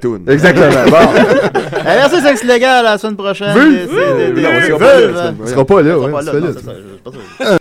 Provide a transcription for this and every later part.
toune. Exactement. Bon. Eh, merci, Sexe Légal, à la semaine prochaine. Vulve. On sera pas On sera pas là,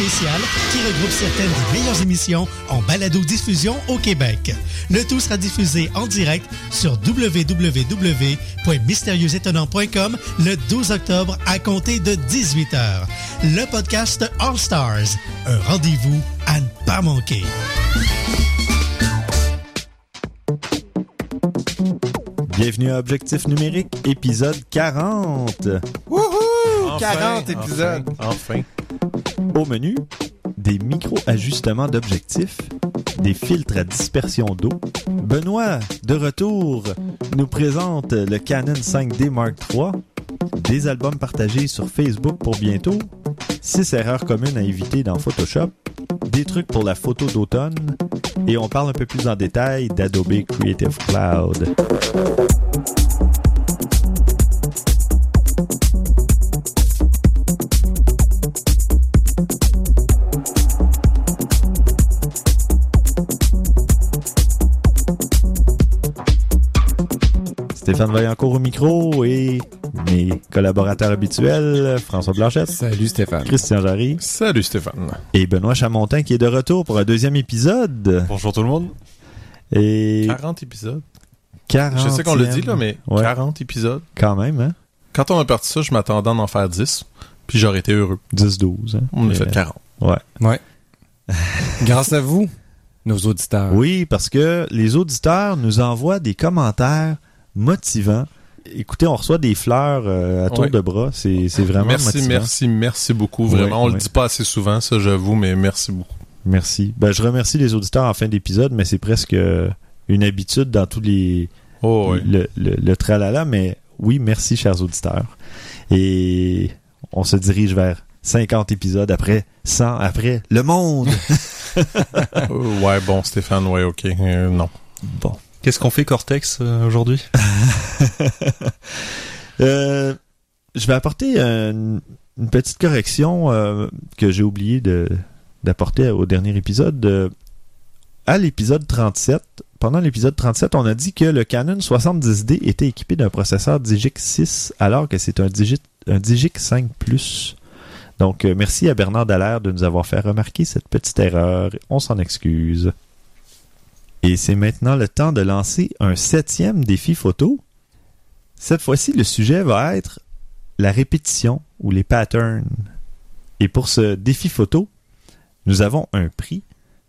spéciale qui regroupe certaines des meilleures émissions en balado-diffusion au Québec. Le tout sera diffusé en direct sur www.mystérieuxétonnants.com le 12 octobre à compter de 18h. Le podcast All Stars. Un rendez-vous à ne pas manquer. Bienvenue à Objectif numérique, épisode 40. Wouhou! Enfin, 40 épisodes. Enfin. Au menu, des micro-ajustements d'objectifs, des filtres à dispersion d'eau. Benoît, de retour, nous présente le Canon 5D Mark III, des albums partagés sur Facebook pour bientôt, 6 erreurs communes à éviter dans Photoshop, des trucs pour la photo d'automne, et on parle un peu plus en détail d'Adobe Creative Cloud. Stéphane Vaillancourt au micro et mes collaborateurs habituels, François Blanchette, Salut Stéphane. Christian Jarry Salut Stéphane. et Benoît Chamontin qui est de retour pour un deuxième épisode. Bonjour tout le monde. Et 40 épisodes. 40 Je sais qu'on le dit là, mais Ouais. 40 épisodes. Quand même, hein? Quand on a parti ça, je m'attendais à en faire 10. Puis j'aurais été heureux. 10-12. Hein? On a fait 40. Ouais. Grâce à vous, nos auditeurs. Oui, parce que les auditeurs nous envoient des commentaires motivants. Écoutez, on reçoit des fleurs euh, à tour de bras. C'est vraiment Merci, motivant. merci, merci beaucoup. Vraiment, on le ouais. dit pas assez souvent, ça j'avoue, mais merci beaucoup. Merci. Ben, je remercie les auditeurs en fin d'épisode, mais c'est presque euh, une habitude dans tous les, Oh le, le, le tralala, mais oui, merci, chers auditeurs. Et on se dirige vers 50 épisodes après 100, après le monde. Euh, ouais, bon, Stéphane, ouais, ok. Euh, non. bon. Qu'est-ce qu'on fait Cortex euh, aujourd'hui? Euh, je vais apporter une, petite correction euh, que j'ai oublié d'apporter au dernier épisode. À l'épisode 37, pendant l'épisode 37, on a dit que le Canon 70D était équipé d'un processeur Digic 6 alors que c'est un, Digit, un Digic 5 Plus. Donc, merci à Bernard Dallaire de nous avoir fait remarquer cette petite erreur. On s'en excuse. Et c'est maintenant le temps de lancer un septième défi photo. Cette fois-ci, le sujet va être la répétition ou les patterns. Et pour ce défi photo, nous avons un prix,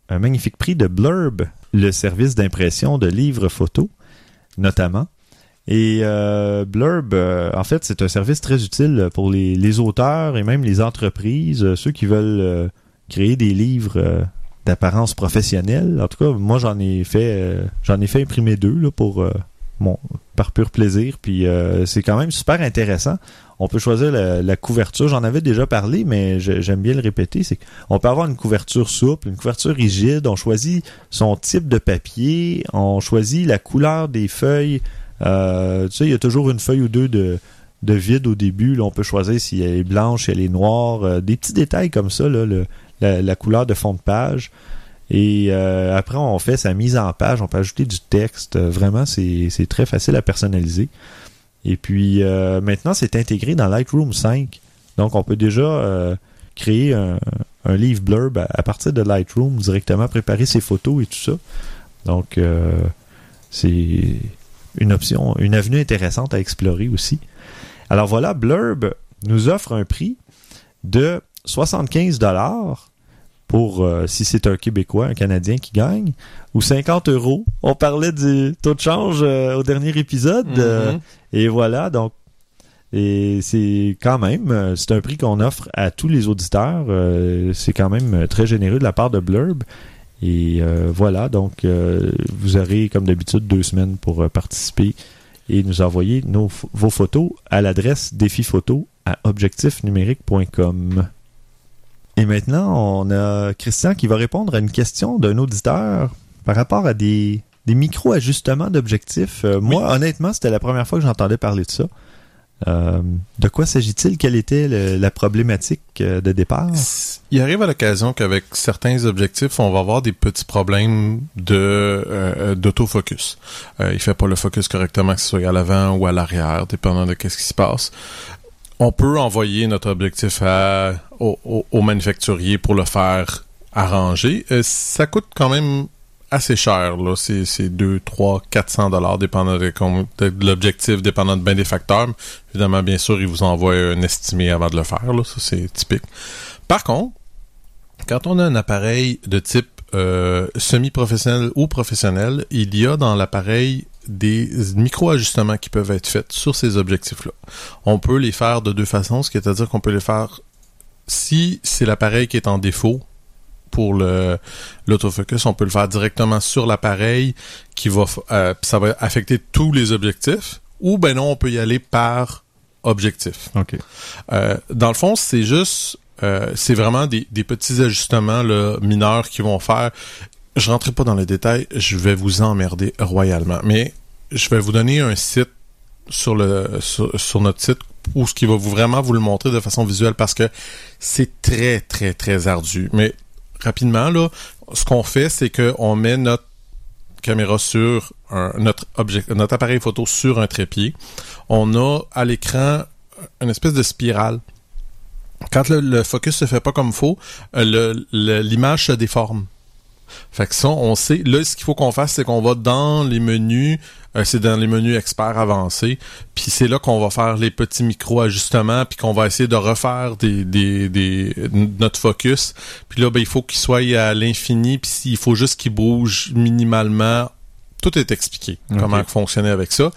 un magnifique prix de Blurb, le service d'impression de livres photos, notamment. Et euh, Blurb, euh, en fait, c'est un service très utile pour les, auteurs et même les entreprises, euh, ceux qui veulent créer des livres d'apparence professionnelle. En tout cas, moi, j'en ai fait, euh, j'en ai fait imprimer deux pour euh, par pur plaisir. Puis euh, c'est quand même super intéressant. On peut choisir la, couverture. J'en avais déjà parlé, mais j'aime bien le répéter. C'est qu'on peut avoir une couverture souple, une couverture rigide. On choisit son type de papier. On choisit la couleur des feuilles tu sais, il y a toujours une feuille ou deux de, de vide au début. Là, on peut choisir si elle est blanche, si elle est noire. des petits détails comme ça, là, la, la couleur de fond de page. Et euh, après, on fait sa mise en page. On peut ajouter du texte. Euh, Vraiment, c'est très facile à personnaliser. Et puis, euh, maintenant, c'est intégré dans Lightroom 5. Donc, on peut déjà euh, créer un, un livre blurb à, partir de Lightroom, directement préparer ses photos et tout ça. Donc, c'est une option, une avenue intéressante à explorer aussi. Alors voilà, Blurb nous offre un prix de 75 dollars pour euh, si c'est un Québécois, un Canadien qui gagne, ou 50 euros. On parlait du taux de change euh, au dernier épisode. euh, Mhm. et voilà, donc et c'est quand même, c'est un prix qu'on offre à tous les auditeurs. c'est quand même très généreux de la part de Blurb. Et voilà, donc vous aurez comme d'habitude deux semaines pour participer et nous envoyer nos, vos photos à l'adresse défiphoto à objectifnumérique.com. Et maintenant, on a Christian qui va répondre à une question d'un auditeur par rapport à des, des micro-ajustements d'objectifs. Euh, moi, honnêtement, c'était la première fois que j'entendais parler de ça. Euh, de quoi s'agit-il? Quelle était le- la problématique euh, de départ? Il arrive à l'occasion qu'avec certains objectifs, on va avoir des petits problèmes de euh, d'autofocus. Euh, il fait pas le focus correctement, que ce soit à l'avant ou à l'arrière, dépendant de qu'est-ce qui se passe. On peut envoyer notre objectif au, manufacturier pour le faire arranger. Euh, ça coûte quand même assez cher. là. C'est, c'est 2, 3, 400 dollars, dépendant de, l'objectif, dépendant de bien des facteurs. Évidemment, bien sûr, il vous envoie un estimé avant de le faire. Là. Ça, c'est typique. Par contre, quand on a un appareil de type euh, semi-professionnel ou professionnel, il y a dans l'appareil des micro-ajustements qui peuvent être faits sur ces objectifs-là. On peut les faire de deux façons, ce qui est à dire qu'on peut les faire si c'est l'appareil qui est en défaut pour le l'autofocus, on peut le faire directement sur l'appareil qui va euh, ça va affecter tous les objectifs ou ben non, on peut y aller par objectif. OK. Euh, dans le fond, c'est juste, euh, c'est vraiment des, des petits ajustements là, mineurs qui vont faire. Je rentrerai pas dans les détails, je vais vous emmerder royalement, mais je vais vous donner un site sur le sur, notre site où ce qui va vous vraiment vous le montrer de façon visuelle parce que c'est très très très ardu. Mais rapidement là, ce qu'on fait, c'est que on met notre caméra sur un- notre objet, notre appareil photo sur un trépied. On a à l'écran une espèce de spirale. Quand le, le focus se fait pas comme faut, euh, l'image se déforme. Fait que ça, on sait. Là, ce qu'il faut qu'on fasse, c'est qu'on va dans les menus, euh, c'est dans les menus experts avancés, puis c'est là qu'on va faire les petits micro-ajustements, puis qu'on va essayer de refaire des, des, des, notre focus. Puis là, ben, il faut qu'il soit à l'infini, puis il faut juste qu'il bouge minimalement. Tout est expliqué, comment fonctionner avec ça.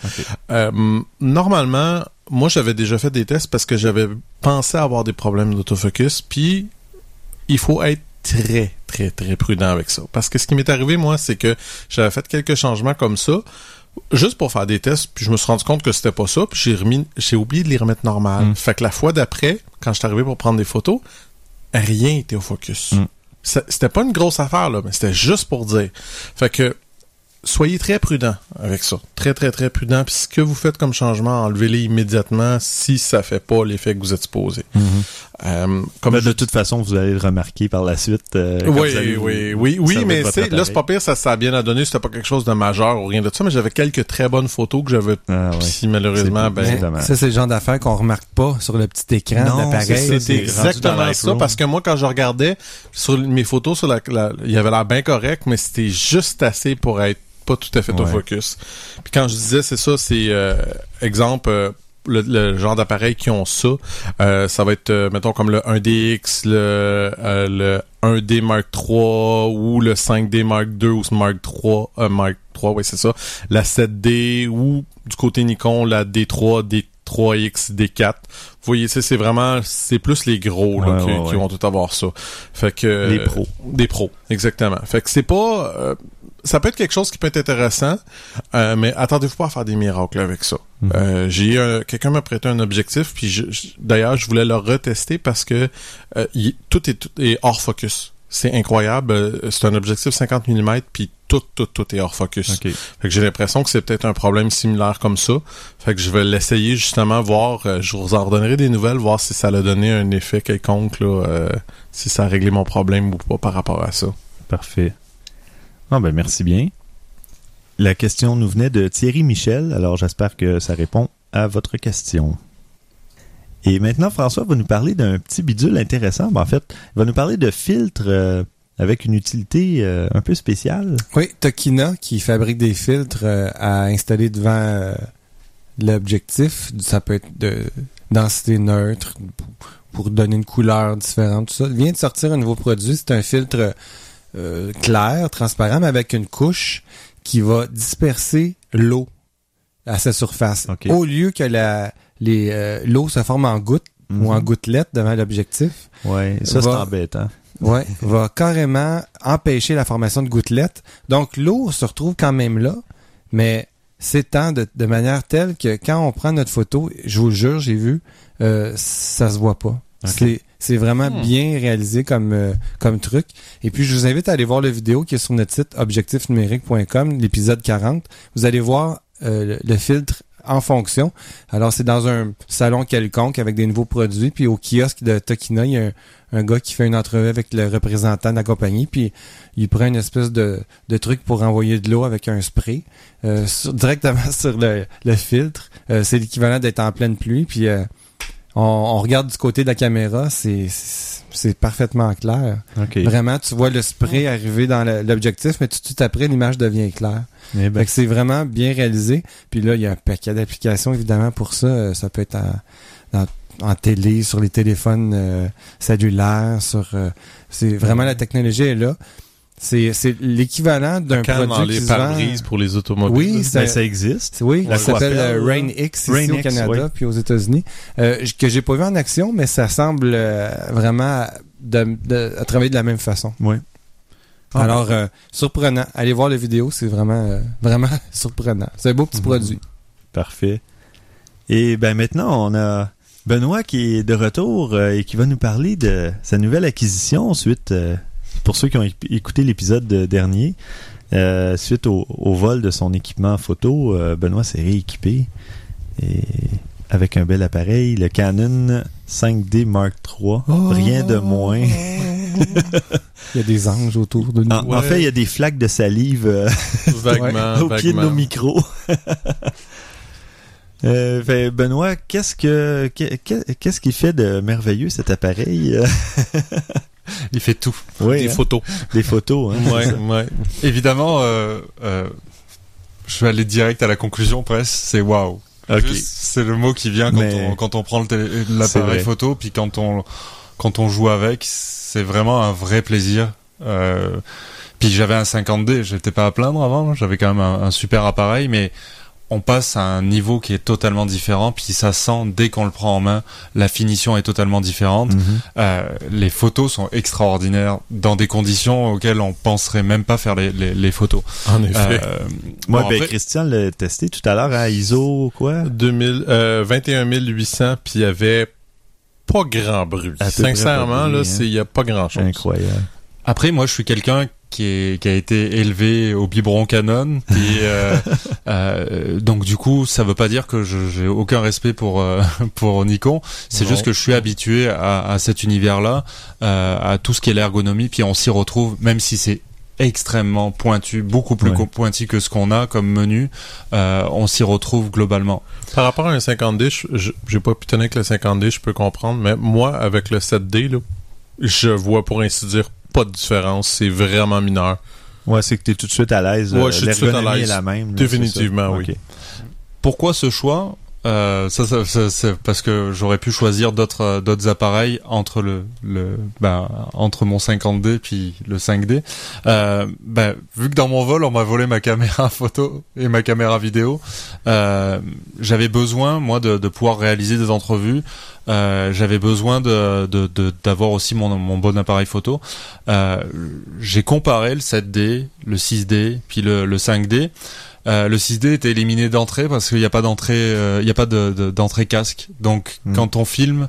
Euh, normalement, moi, j'avais déjà fait des tests parce que j'avais pensé avoir des problèmes d'autofocus, puis il faut être très, très, très prudent avec ça. Parce que ce qui m'est arrivé, moi, c'est que j'avais fait quelques changements comme ça, juste pour faire des tests, puis je me suis rendu compte que c'était pas ça, puis j'ai remis, j'ai oublié de les remettre normal. Mm. Fait que la fois d'après, quand je suis arrivé pour prendre des photos, rien était au focus. Mm. C'était pas une grosse affaire, là, mais c'était juste pour dire. Fait que, soyez très prudent avec ça. Très, très, très prudent. Puis ce que vous faites comme changement, enlevez-les immédiatement si ça fait pas l'effet que vous êtes supposé. Euh, comme Ben, je- de toute façon, vous allez le remarquer par la suite. euh, oui, vous oui, oui, oui, mais là, c'est pas pire, ça, ça a bien à donner, c'était pas quelque chose de majeur ou rien de ça, mais j'avais quelques très bonnes photos que j'avais, Ah, ouais. si malheureusement, C'est- ben. Ça, c'est le genre d'affaires qu'on remarque pas sur le petit écran Non, l'appareil. c'est- exactement ça, parce que moi, quand je regardais sur mes photos, sur la, la- il avait l'air bien correct, mais c'était juste assez pour être pas tout à fait au Ouais. focus. Puis quand je disais, c'est ça, c'est euh, exemple, euh, le, le genre d'appareil qui ont ça, euh, ça va être, euh, mettons, comme le 1DX, le, euh, le 1D Mark III ou le 5D Mark II ou ce Mark III, euh, Mark III, oui, c'est ça, la 7D ou du côté Nikon, la D3, D3X, D4. Vous voyez, c'est c'est vraiment, c'est plus les gros là, Ouais, qui, ouais, qui vont tout avoir ça. Fait que Les pros. des pros, exactement. Fait que c'est pas, euh, ça peut être quelque chose qui peut être intéressant, euh, mais attendez-vous pas à faire des miracles avec ça. Mhm. Euh, j'ai un- quelqu'un m'a prêté un objectif, puis d'ailleurs je voulais le retester parce que euh, tout est tout est hors focus. C'est incroyable. Euh, C'est un objectif 50 mm, puis tout tout, tout, est hors focus. Ok. Fait que j'ai l'impression que c'est peut-être un problème similaire comme ça. Fait que je vais l'essayer justement, voir, euh, je vous en redonnerai des nouvelles, voir si ça a donné un effet quelconque, là, euh, si ça a réglé mon problème ou pas par rapport à ça. Parfait. Ah ben merci bien. La question nous venait de Thierry Michel, alors j'espère que ça répond à votre question. Et maintenant, François va nous parler d'un petit bidule intéressant. Ben, en fait, il va nous parler de filtres euh, avec une utilité euh, un peu spéciale. Oui, Tokina qui fabrique des filtres euh, à installer devant l'objectif. Ça peut être de densité neutre pour- pour donner une couleur différente. Tout ça. Il vient de sortir un nouveau produit. C'est un filtre euh, clair, transparent, mais avec une couche qui va disperser l'eau à sa surface. Au lieu que la les euh, l'eau se forme en gouttes ou en Mhm. gouttelettes devant l'objectif, Ouais, ça c'est embêtant. ouais, va carrément empêcher la formation de gouttelettes. Donc l'eau se retrouve quand même là, mais s'étend de, de manière telle que quand on prend notre photo, je vous le jure, j'ai vu, euh, ça se voit pas. C'est c'est vraiment Hmm. bien réalisé comme euh, comme truc. Et puis je vous invite à aller voir la vidéo qui est sur notre site objectifnumérique.com, l'épisode 40. Vous allez voir euh, le, le filtre en fonction. Alors c'est dans un salon quelconque avec des nouveaux produits. Puis au kiosque de Tokina, il y a un, un gars qui fait une entrevue avec le représentant de la compagnie. Puis il prend une espèce de, de truc pour envoyer de l'eau avec un spray euh, sur- directement sur le, le filtre. Euh, c'est l'équivalent d'être en pleine pluie. Puis euh, on, on regarde du côté de la caméra, c'est c'est parfaitement clair. Ok. Vraiment, tu vois le spray arriver dans l'objectif, mais tout de suite après, l'image devient claire. Eh ben, Fait que c'est vraiment bien réalisé. Puis là, il y a un paquet d'applications, évidemment, pour ça. Euh, Ça peut être en télé, sur les téléphones euh, cellulaires, sur... euh, c'est vraiment la technologie est là. C'est c'est l'équivalent d'un Quand dans produit les qui se vend... pare-brises pour les automobiles. Oui, ça- ben, ça existe. Oui, ça s'appelle euh. Rain X ici Rain au X, Canada oui. puis aux États-Unis, euh, que j'ai pas vu en action, mais ça semble euh, vraiment de, de- à travailler de la même façon. Oui. Ah, Alors, euh, surprenant. Allez voir la vidéo, c'est vraiment, euh, vraiment surprenant. C'est un beau petit Mhm. produit. Parfait. Et ben maintenant, on a Benoît qui est de retour euh, et qui va nous parler de sa nouvelle acquisition suite, euh, pour ceux qui ont éc- écouté l'épisode de- dernier, euh, suite au, au vol de son équipement photo, euh, Benoît s'est rééquipé et avec un bel appareil, le Canon 5D Mark III, rien de moins. Il y a des anges autour de nous. En, fait, il y a des flaques de salive euh, Vaguement, au pied de nos micros. Euh, fait, Benoît, qu'est-ce que que- que- qu'est-ce qui fait de merveilleux cet appareil? Il fait tout. Des hein, photos. des photos. Hein, ouais, ouais. Évidemment, euh, euh, je vais aller direct à la conclusion presque. C'est waouh. Ok. Juste, C'est le mot qui vient quand, Mais- on, quand on prend l'appareil photo, puis quand on quand on joue avec, c'est vraiment un vrai plaisir. Euh, puis j'avais un 50D, j'étais pas à plaindre avant, j'avais quand même un, un super appareil, mais on passe à un niveau qui est totalement différent, puis ça sent dès qu'on le prend en main, la finition est totalement différente. Mhm. Euh, les photos sont extraordinaires dans des conditions auxquelles on penserait même pas faire les, les, les photos. En effet. Euh, Moi, bon, ben, Christian l'a testé tout à l'heure à ISO quoi? 2000, euh, 21 800, puis il y avait pas grand bruit. Sincèrement, là, hein. c'est il y a pas grand chose. Incroyable. Après, moi, je suis quelqu'un qui, est, qui a été élevé au biberon Canon, et euh, euh, donc du coup, ça veut pas dire que j'ai aucun respect pour euh, pour Nikon. C'est juste que je suis habitué à, à cet univers-là, euh, à tout ce qui est l'ergonomie, puis on s'y retrouve, même si c'est extrêmement pointu, beaucoup plus Ouais. pointu que ce qu'on a comme menu, euh, on s'y retrouve globalement. Par rapport à un 50D, je- je- j'ai pas pu tenir avec le 50D, je peux comprendre, mais moi, avec le 7D, là, je vois pour ainsi dire pas de différence. C'est vraiment mineur. Ouais, c'est que t'es tout de suite à l'aise. Ouais, euh, je suis tout de suite à l'aise. la même. là, Définitivement, oui. Pourquoi ce choix? Euh, ça, ça, ça, c'est parce que j'aurais pu choisir d'autres euh, d'autres appareils entre le le ben, entre mon 50D puis le 5D. Euh, ben, vu que dans mon vol on m'a volé ma caméra photo et ma caméra vidéo, euh, j'avais besoin moi de, de pouvoir réaliser des entrevues. Euh, j'avais besoin de de- de- d'avoir aussi mon, mon bon appareil photo. Euh, J'ai comparé le 7D, le 6D, puis le, le 5D. Euh, le 6D était éliminé d'entrée parce qu'il n'y a pas d'entrée, euh, il n'y a pas de- de- d'entrée casque. Donc Mm. quand on filme,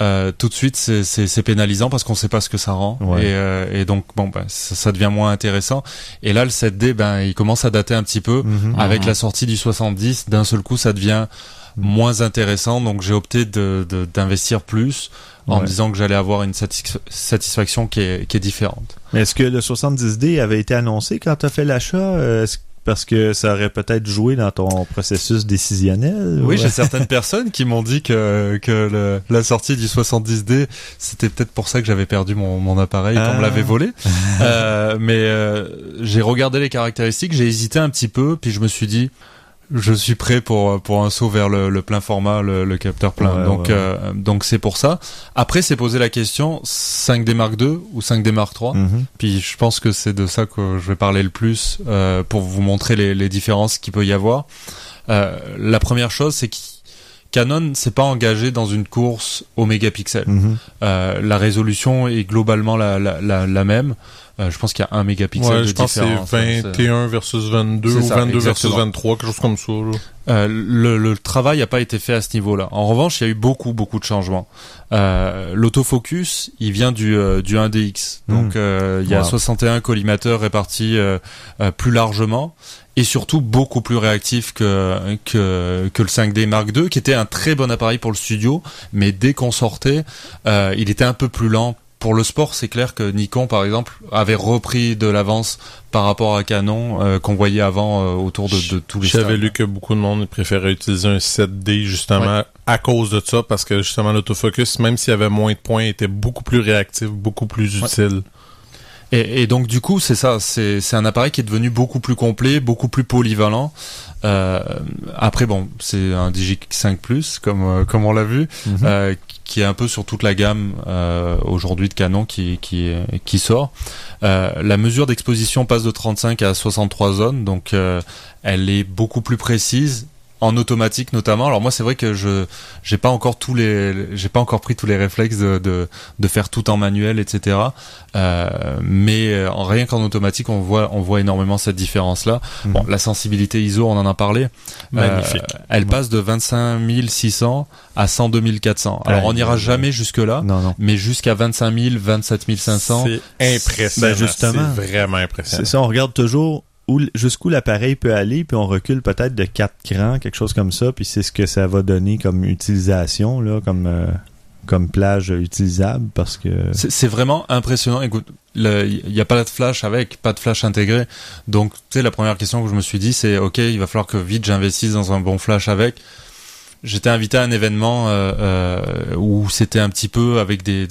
euh, tout de suite c'est- c'est c'est pénalisant parce qu'on sait pas ce que ça rend Ouais. et, euh, et donc bon ben ça, ça devient moins intéressant et là le 7D ben il commence à dater un petit peu Mhm. avec la sortie du 70 d'un seul coup ça devient moins intéressant donc j'ai opté de de- d'investir plus en Ouais. me disant que j'allais avoir une satisfa- satisfaction qui est qui est différente Mais est-ce que le 70D avait été annoncé quand tu as fait l'achat? Euh, est-ce- Parce que ça aurait peut-être joué dans ton processus décisionnel? Oui, ou- j'ai certaines personnes qui m'ont dit que, que le- la sortie du 70D, c'était peut-être pour ça que j'avais perdu mon, mon appareil, qu'on Ah. me l'avait volé. Euh, mais euh, j'ai regardé les caractéristiques, j'ai hésité un petit peu, puis je me suis dit, je suis prêt pour pour un saut vers le, le plein format, le, le capteur plein. Ouais, donc ouais. euh, donc c'est pour ça. Après, c'est poser la question 5D Mark II ou 5D Mark III. Mhm. Puis je pense que c'est de ça que je vais parler le plus euh, pour vous montrer les, les différences qu'il peut y avoir. Euh, la première chose, c'est que Canon s'est pas engagé dans une course au mégapixel. Euh, la résolution est globalement la, la, la, la même. Euh, je pense qu'il y a un mégapixel Ouais, de je pense que différence. hein, c'est 21 versus 22 C'est ou ça, 22 versus exactement. 23, quelque chose comme ça. Euh, le, le travail n'a pas été fait à ce niveau-là. En revanche, il y a eu beaucoup, beaucoup de changements. Euh, L'autofocus, il vient du, du 1DX. Donc, euh, il y a Wow. 61 collimateurs répartis plus largement et surtout beaucoup plus réactif que, que, que le 5D Mark II, qui était un très bon appareil pour le studio, mais dès qu'on sortait, il était un peu plus lent. Pour le sport, c'est clair que Nikon, par exemple, avait repris de l'avance par rapport à Canon euh, qu'on voyait avant euh, autour de, de tous les J'avais lu que beaucoup de monde préférait utiliser un 7D justement à cause de ça, parce que justement l'autofocus, même s'il y avait moins de points, était beaucoup plus réactif, beaucoup plus Ouais. utile. Et, et donc du coup, c'est ça, c'est c'est un appareil qui est devenu beaucoup plus complet, beaucoup plus polyvalent. Euh, après, bon, c'est un Digi5 Plus, comme euh, comme on l'a vu, Mhm. euh, qui est un peu sur toute la gamme euh, aujourd'hui de Canon qui qui qui sort. Euh, la mesure d'exposition passe de 35 à 63 zones, donc euh, elle est beaucoup plus précise en automatique notamment. Alors moi c'est vrai que je j'ai pas encore tous les j'ai pas encore pris tous les réflexes de de, de faire tout en manuel etc. Euh, mais euh, en rien qu'en automatique on voit on voit énormément cette différence là. Mhm. Bon la sensibilité ISO on en a parlé. Magnifique. Euh, elle passe de 25 600 à 102 400. Alors on n'ira jamais jusque là. Non, non. Mais jusqu'à 25 000, 27 500, C'est impressionnant. Ben, justement. C'est vraiment C'est impressionnant. ça, on regarde toujours où, jusqu'où l'appareil peut aller, puis on recule peut-être de quatre crans, quelque chose comme ça, puis c'est ce que ça va donner comme utilisation, là, comme, euh, comme plage utilisable, parce que... C'est c'est vraiment impressionnant. Écoute, il n'y a pas de flash avec, pas de flash intégré. Donc, tu sais, la première question que je me suis dit, c'est OK, il va falloir que vite j'investisse dans un bon flash avec. J'étais invité à un événement euh, euh, où c'était un petit peu avec des.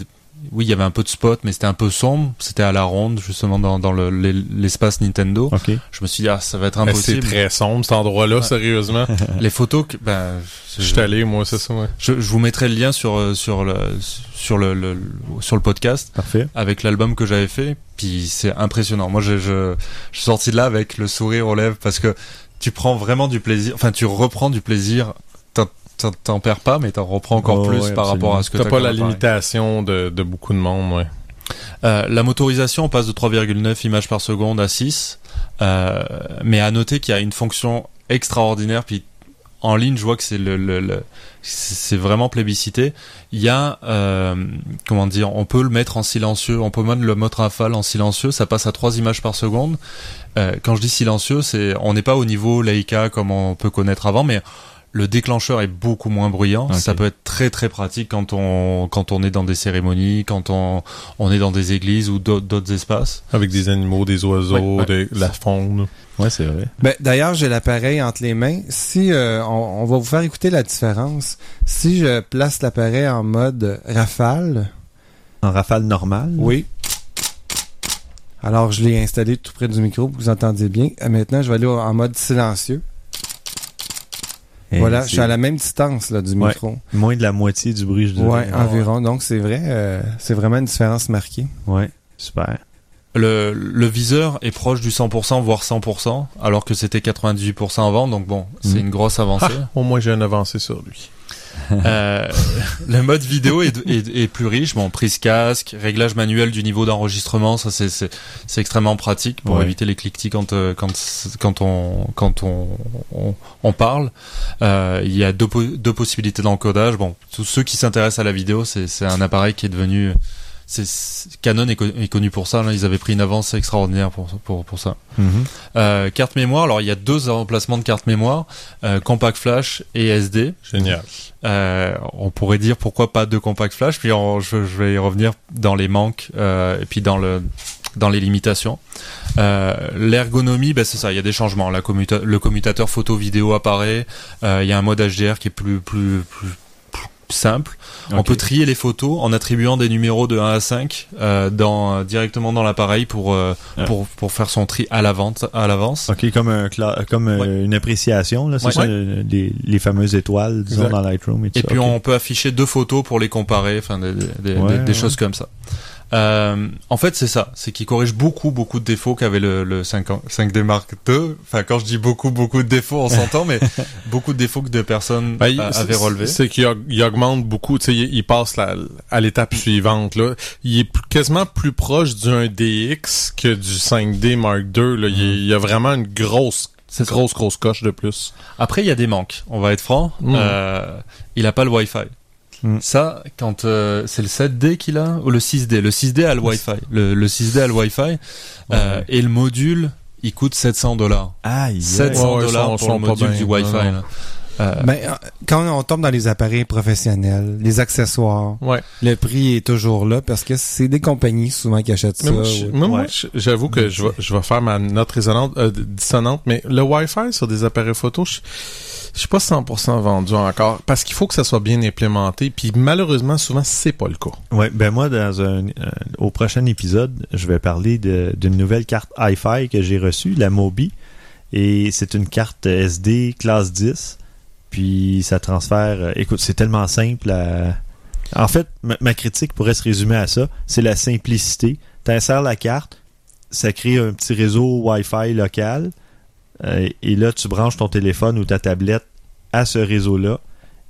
Oui, il y avait un peu de spot, mais c'était un peu sombre. C'était à la ronde, justement, dans, dans le- l'es- l'espace Nintendo. Je me suis dit, ah, ça va être Ben, C'est impossible. très sombre cet endroit-là, Ouais. sérieusement. Les photos, que, ben, Je suis allé, moi, c'est ça. ouais. je, je vous mettrai le lien sur, euh, sur, le, sur, le, le- sur le podcast. Parfait. avec l'album que j'avais fait, puis c'est impressionnant. Moi, je, je, je suis sorti de là avec le sourire aux lèvres parce que tu prends vraiment du plaisir, enfin, tu reprends du plaisir. T'en- perds pas, mais t'en reprends encore Oh, plus ouais, par absolument. rapport à ce que T'as t'as pas la limitation de, de beaucoup de monde, ouais. Euh, la motorisation, on passe de 3,9 images par seconde à 6. Euh, mais à noter qu'il y a une fonction extraordinaire, puis en ligne, je vois que c'est le, le, le- c'est c'est vraiment plébiscité. Il y a, euh, comment dire, on peut le mettre en silencieux, on peut mettre le mode rafale en silencieux, ça passe à 3 images par seconde. Euh, quand je dis silencieux, c'est, on n'est pas au niveau Leica comme on peut connaître avant, mais le déclencheur est beaucoup moins bruyant. Ça peut être très très pratique quand on quand on est dans des cérémonies, quand on on est dans des églises ou d'autres espaces. Avec des animaux, des oiseaux, Ouais, ouais. de la faune. Ouais, c'est vrai. Ben, D'ailleurs, j'ai l'appareil entre les mains. Si euh, on, on va vous faire écouter la différence, si je place l'appareil en mode rafale, En rafale normale? oui. Alors, je l'ai installé tout près du micro pour que vous entendiez bien. Euh, Maintenant, je vais aller en mode silencieux. Et voilà, je suis à la même distance là, du Ouais. micro. Moins de la moitié du bruit, je dirais. Ouais, environ. Donc, c'est vrai, euh, c'est vraiment une différence marquée. Ouais, super. Le, le viseur est proche du 100% voire 100% alors que c'était 98% avant donc bon c'est Mhm. une grosse avancée. Ah, au moins j'ai un avancé sur lui. Euh, le mode vidéo est, est, est plus riche. Bon, prise casque, réglage manuel du niveau d'enregistrement, ça c'est c'est c'est extrêmement pratique pour Ouais. éviter les cliquetis quand euh, quand quand on quand on on, on parle. Euh, il y a deux, deux possibilités d'encodage. Bon, tous ceux qui s'intéressent à la vidéo, c'est c'est un appareil qui est devenu c'est Canon est, co- est connu pour ça. Là, ils avaient pris une avance extraordinaire pour pour pour ça. Mhm. Euh, carte mémoire. Alors il y a deux emplacements de carte mémoire, euh, compact flash et SD. Génial. Euh, on pourrait dire pourquoi pas deux compact flash, puis on- je, je vais y revenir dans les manques euh, et puis dans le dans les limitations. Euh, L'ergonomie, ben c'est ça, il y a des changements. La commuta- le commutateur photo-vidéo apparaît. Euh, il y a un mode HDR qui est plus plus plus, plus simple. On peut trier les photos en attribuant des numéros de 1 à 5 euh, dans directement dans l'appareil pour euh, Ah. pour pour faire son tri à l'avance à l'avance. Ok, comme un comme euh, Ouais. une appréciation, là, c'est Ouais. ça, Ouais. euh, les, les fameuses étoiles, disons, Exact. dans Lightroom et Et puis on peut afficher deux photos pour les comparer, enfin des, des- choses comme ça. Euh, en fait, c'est ça, c'est qu'il corrige beaucoup, beaucoup de défauts qu'avait le, le 5, 5D Mark II. Enfin, quand je dis beaucoup, beaucoup de défauts, on s'entend, mais beaucoup de défauts que des personnes Ben, il- a- c'est- avaient relevés. C'est qu'il aug- il augmente beaucoup, tu sais, il, il passe la- à l'étape suivante, là. Il est quasiment plus proche du 1DX que du 5D Mark II, là. Il, est- il y a vraiment une grosse, C'est grosse, grosse coche de plus. Après, il y a des manques. On va être franc. Mm. Euh, il a pas le Wi-Fi. Mm. Ça, quand euh, c'est le 7D qu'il a ou le 6D. Le 6D a le Wi-Fi. Le, le 6D a le Wi-Fi euh, Ouais. et le module, il coûte 700 dollars. Aïe, aïe. 700 Ouais, ils dollars sont- pour le module du Wi-Fi. Là. Euh, Ben, euh, quand on tombe dans les appareils professionnels, les accessoires, Ouais. le prix est toujours là parce que c'est des compagnies souvent qui achètent Mais ça. moi, ouais. j'avoue que je vais, je vais faire ma note résonante, euh, dissonante, mais le Wi-Fi sur des appareils photo, je, je suis pas 100% vendu encore parce qu'il faut que ça soit bien implémenté. Puis malheureusement, souvent, c'est pas le cas. Ouais, ben moi, dans un, euh, au prochain épisode, je vais parler de- d'une nouvelle carte Hi-Fi que j'ai reçue, la Mobi. Et c'est une carte SD classe 10. Puis ça transfère. euh, écoute, c'est tellement simple. à- En fait, ma, ma critique pourrait se résumer à ça. C'est la simplicité. Tu insères la carte, ça crée un petit réseau Wi-Fi local. euh, et là, tu branches ton téléphone ou ta tablette à ce réseau-là.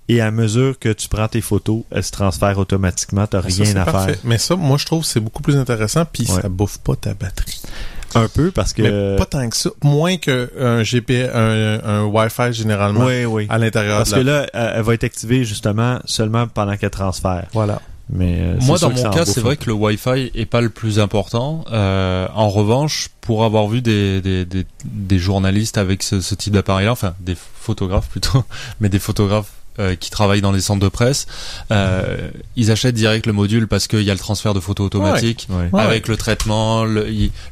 Et à mesure que tu prends tes photos, elles se transfèrent automatiquement. T'as Ça, rien à parfait. faire. Mais ça, moi, je trouve que c'est beaucoup plus intéressant, puis Ouais. ça bouffe pas ta batterie. Un peu parce que. Mais pas tant que ça. Moins qu'un GPS, un, un Wi-Fi généralement Oui, oui. à l'intérieur Parce de que là, elle elle va être activée justement seulement pendant qu'elle transfère. Voilà. Mais euh, Moi, dans mon cas, c'est vrai que le Wi-Fi est pas le plus important. Euh, en revanche, pour avoir vu des, des, des, des journalistes avec ce, ce type d'appareil-là, enfin des photographes plutôt, mais des photographes euh, qui travaillent dans les centres de presse, euh, ils achètent direct le module parce qu'il y a le transfert de photos automatique. Ouais. Ouais. Avec le traitement,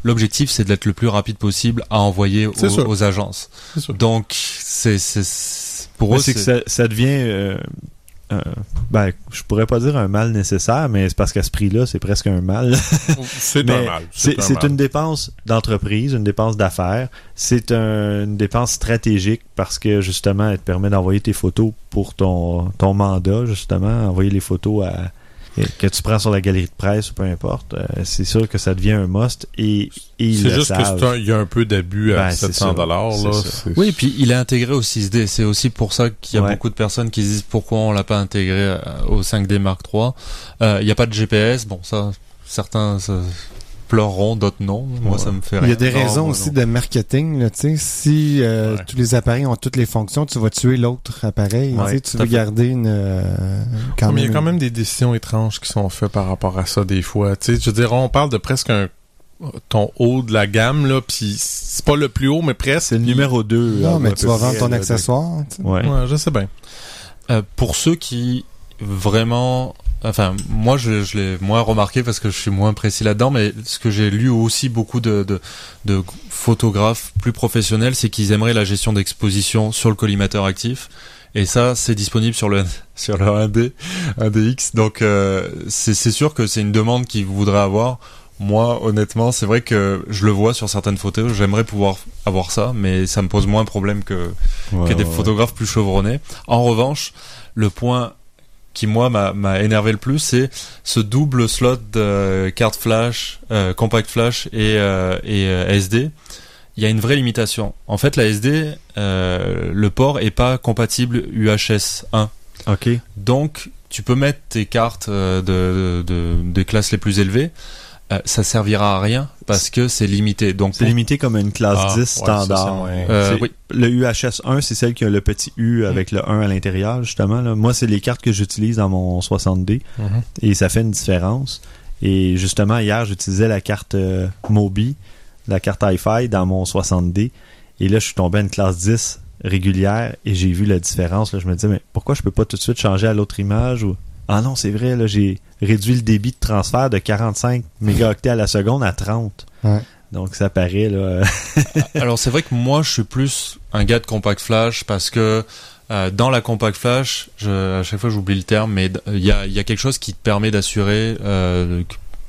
l'objectif c'est d'être le plus rapide possible à envoyer aux, agences. Donc c'est c'est- c'est- pour Mais eux c'est que ça, ça devient. euh, euh, ben, je pourrais pas dire un mal nécessaire, mais c'est parce qu'à ce prix-là, c'est presque un mal. C'est un mal. C'est un une dépense d'entreprise, une dépense d'affaires. C'est un- une dépense stratégique parce que justement, elle te permet d'envoyer tes photos pour ton, ton mandat, justement, envoyer les photos à que tu prends sur la galerie de presse ou peu importe. euh, c'est sûr que ça devient un must et, et ils C'est le juste que savent. c'est un- il y a un peu d'abus à Ben, c'est 700 ça. dollars là. Oui, et puis il est intégré au 6D. C'est aussi pour ça qu'il y a Ouais. beaucoup de personnes qui se disent pourquoi on l'a pas intégré euh, au 5D Mark III. Euh, Il n'y a pas de GPS. Bon, ça, certains ça, pleureront, d'autres non. Moi, Ouais. ça me fait Il y a des Non, raisons aussi non. de marketing. Là, tu sais. si euh, Ouais. tous les appareils ont toutes les fonctions, tu vas tuer l'autre appareil. Ouais, tu veux fait. garder une... euh, quand Mais il y a quand même des décisions étranges qui sont faites par rapport à ça des fois. Tu sais, je veux dire, on parle de presque un ton haut de la gamme là, puis c'est pas le plus haut, mais presque. C'est le numéro 2. Non, mais tu vas vendre ton accessoire. Ouais, je sais bien. Euh, pour ceux qui vraiment, enfin, moi, je, je l'ai moins remarqué parce que je suis moins précis là-dedans, mais ce que j'ai lu aussi beaucoup de, de, de photographes plus professionnels, c'est qu'ils aimeraient la gestion d'exposition sur le collimateur actif. Et ça, c'est disponible sur le sur le 1D, 1DX. Donc, euh, c'est sûr que c'est une demande qu'ils voudraient avoir. Moi, honnêtement, c'est vrai que je le vois sur certaines photos. J'aimerais pouvoir avoir ça, mais ça me pose moins problème que Ouais, que des ouais, ouais. photographes plus chevronnés. En revanche, le point qui moi m'a énervé le plus, c'est ce double slot de carte flash, euh, compact flash et, euh, et euh, SD. Il y a une vraie limitation. En fait, la SD, le port est pas compatible UHS 1. OK. Donc, tu peux mettre tes cartes de, de- de- des classes les plus élevées. Euh, ça servira à rien parce que c'est limité. Donc, C'est pour- limité comme une classe Ah, 10 ouais, ça, standard. Euh, C'est- oui. Le UHS1, c'est celle qui a le petit U avec le 1 à l'intérieur, justement. là. Moi, c'est les cartes que j'utilise dans mon 60D Mhm. et ça fait une différence. Et justement, hier, j'utilisais la carte euh, Mobi, la carte Hi-Fi dans mon 60D. Et là, je suis tombé à une classe 10 régulière et j'ai vu la différence. Là, je me disais, mais pourquoi je peux pas tout de suite changer à l'autre image ou... Ah non, c'est vrai, là, j'ai réduit le débit de transfert de 45 mégaoctets à la seconde à 30. Ouais. Donc ça paraît là. Alors c'est vrai que moi je suis plus un gars de compact flash parce que euh, dans la compact flash, je, à chaque fois j'oublie le terme, mais il y a, il y a quelque chose qui te permet d'assurer euh,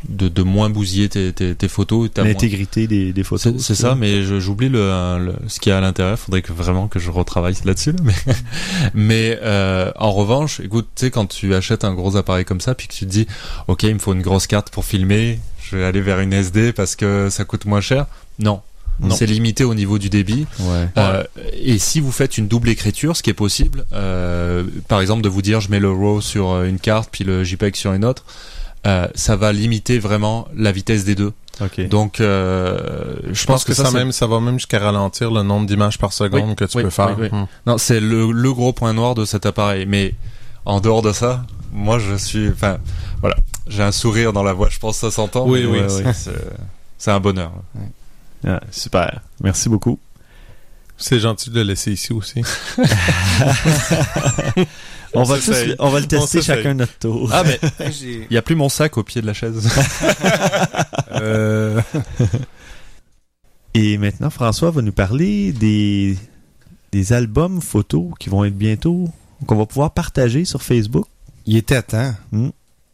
de, de moins bousiller tes, tes, tes photos. moins- L'intégrité des, des photos. C'est ça, mais j'oublie le, le- ce qu'il y a à l'intérieur. Faudrait que vraiment que je retravaille là-dessus. là, Mais, mais euh, en revanche, écoute, tu sais, quand tu achètes un gros appareil comme ça, puis que tu te dis, ok, il me faut une grosse carte pour filmer, je vais aller vers une SD parce que ça coûte moins cher. Non, Non. c'est limité au niveau du débit. Ouais. Euh, et si vous faites une double écriture, ce qui est possible, euh, par exemple de vous dire je mets le RAW sur une carte puis le JPEG sur une autre, euh, ça va limiter vraiment la vitesse des deux. Donc, euh, je, Je pense que, ça, c'est- même, ça va même jusqu'à ralentir le nombre d'images par seconde Oui, que tu oui, peux faire. oui, oui. Hmm. Non, c'est le, le gros point noir de cet appareil. Mais en dehors de ça, moi je suis, enfin, voilà, j'ai un sourire dans la voix. Je pense que ça s'entend. Oui, mais oui, ouais, c'est- un bonheur. Ah, super. Merci beaucoup. C'est gentil de le laisser ici aussi. On, On va, tous, le- on va le tester chacun notre tour. Ah mais il y a plus mon sac au pied de la chaise. euh, Et maintenant, François va nous parler des, des albums photos qui vont être bientôt, qu'on va pouvoir partager sur Facebook. il était temps. Hmm.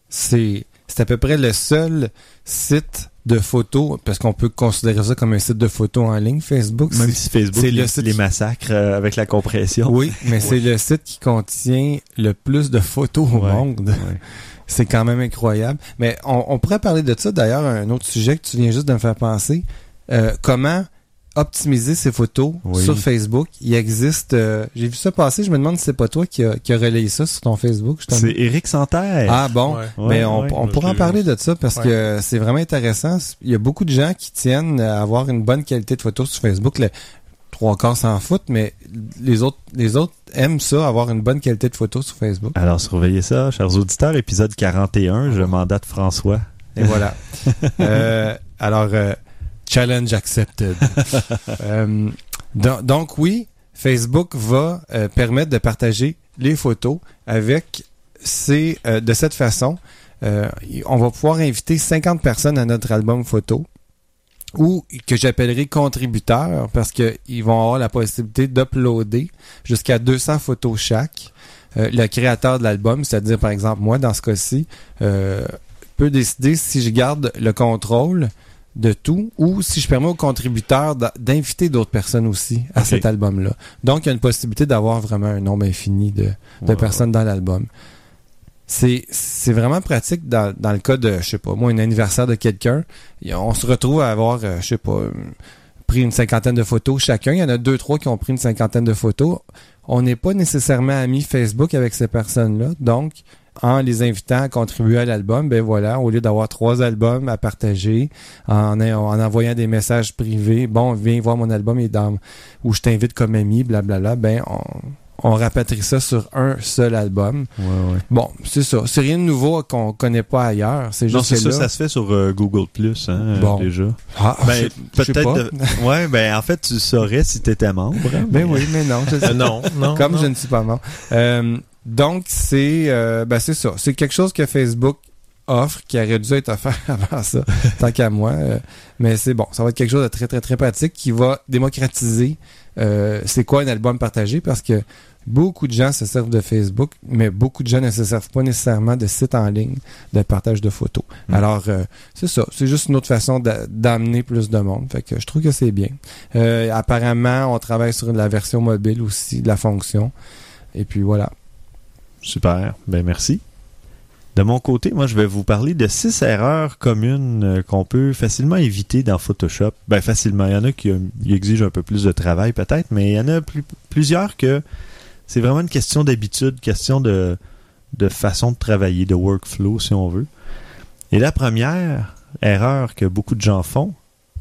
C'est c'est à peu près le seul site de photos, parce qu'on peut considérer ça comme un site de photos en ligne, Facebook. Même si Facebook c'est le site les qui- massacre euh, avec la compression. Oui, mais c'est le site qui contient le plus de photos au Ouais. monde. Ouais. C'est quand même incroyable. Mais on, on pourrait parler de ça d'ailleurs, un autre sujet que tu viens juste de me faire penser. Euh, comment optimiser ses photos Oui. sur Facebook. Il existe, euh, j'ai vu ça passer, je me demande si c'est pas toi qui a, qui a relayé ça sur ton Facebook. C'est Eric Santerre. Ah bon, Ouais. Ouais, mais on, ouais. on pourra en parler de ça parce Ouais. que c'est vraiment intéressant. Il y a beaucoup de gens qui tiennent à avoir une bonne qualité de photos sur Facebook. Le trois quarts s'en foutent, mais les autres, les autres aiment ça, avoir une bonne qualité de photos sur Facebook. Alors, surveillez ça, chers auditeurs. Épisode 41, je mandate François. Et voilà. Euh, alors, euh, challenge accepted. Euh, don- donc oui, Facebook va euh, permettre de partager les photos avec ces, euh, de cette façon. on va pouvoir inviter 50 personnes à notre album photo ou que j'appellerai contributeurs parce qu'ils vont avoir la possibilité d'uploader jusqu'à 200 photos chaque. Euh, le créateur de l'album, c'est-à-dire par exemple moi dans ce cas-ci, euh, peut décider si je garde le contrôle de tout ou si je permets aux contributeurs d'inviter d'autres personnes aussi à cet album-là. Donc, il y a une possibilité d'avoir vraiment un nombre infini de, personnes dans l'album. C'est, vraiment pratique dans, dans le cas de, je sais pas, moi, un anniversaire de quelqu'un. On se retrouve à avoir, euh, je sais pas, euh, pris une cinquantaine de photos chacun. Il y en a deux, trois qui ont pris une cinquantaine de photos. On n'est pas nécessairement amis Facebook avec ces personnes-là. Donc, en les invitant à contribuer à l'album, ben voilà, au lieu d'avoir trois albums à partager, en, en envoyant des messages privés, bon, viens voir mon album et dans, où je t'invite comme ami, blablabla, ben on, on rapatrie ça sur un seul album. Ouais, ouais. Bon, c'est ça. C'est rien de nouveau qu'on connaît pas ailleurs. C'est Non, juste c'est que ça, là- ça se fait sur euh, Google Plus, hein, Bon. déjà. Ah, Ben, peut-être. de- Ouais, ben, en fait, tu saurais si t'étais membre. hein, Ben oui, mais non, je sais Euh, non, non. comme non. je ne suis pas membre. Euh, donc, c'est euh, ben, c'est ça. C'est quelque chose que Facebook offre qui aurait dû être offert avant ça, tant qu'à moi. Euh, mais c'est bon, ça va être quelque chose de très, très, très pratique qui va démocratiser euh, c'est quoi un album partagé parce que beaucoup de gens se servent de Facebook, mais beaucoup de gens ne se servent pas nécessairement de sites en ligne de partage de photos. Mm. Alors, euh, c'est ça. C'est juste une autre façon d'a- d'amener plus de monde. Fait que je trouve que c'est bien. Euh, apparemment, on travaille sur la version mobile aussi de la fonction. Et puis voilà. Super. Ben, merci. De mon côté, moi, je vais vous parler de six erreurs communes euh, qu'on peut facilement éviter dans Photoshop. Ben, facilement. Il y en a qui euh, exigent un peu plus de travail, peut-être, mais il y en a plus- plusieurs que c'est vraiment une question d'habitude, question de, de façon de travailler, de workflow, si on veut. Et la première erreur que beaucoup de gens font,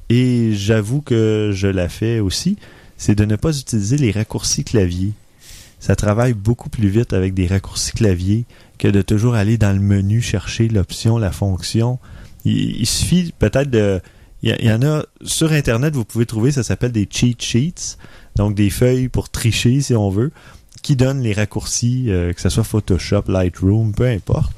et j'avoue que je la fais aussi, c'est de ne pas utiliser les raccourcis clavier. Ça travaille beaucoup plus vite avec des raccourcis clavier que de toujours aller dans le menu chercher l'option, la fonction. Il, suffit peut-être de... Il y, a- il y en a sur Internet, vous pouvez trouver, ça s'appelle des cheat sheets, donc des feuilles pour tricher si on veut, qui donnent les raccourcis, euh, que ce soit Photoshop, Lightroom, peu importe.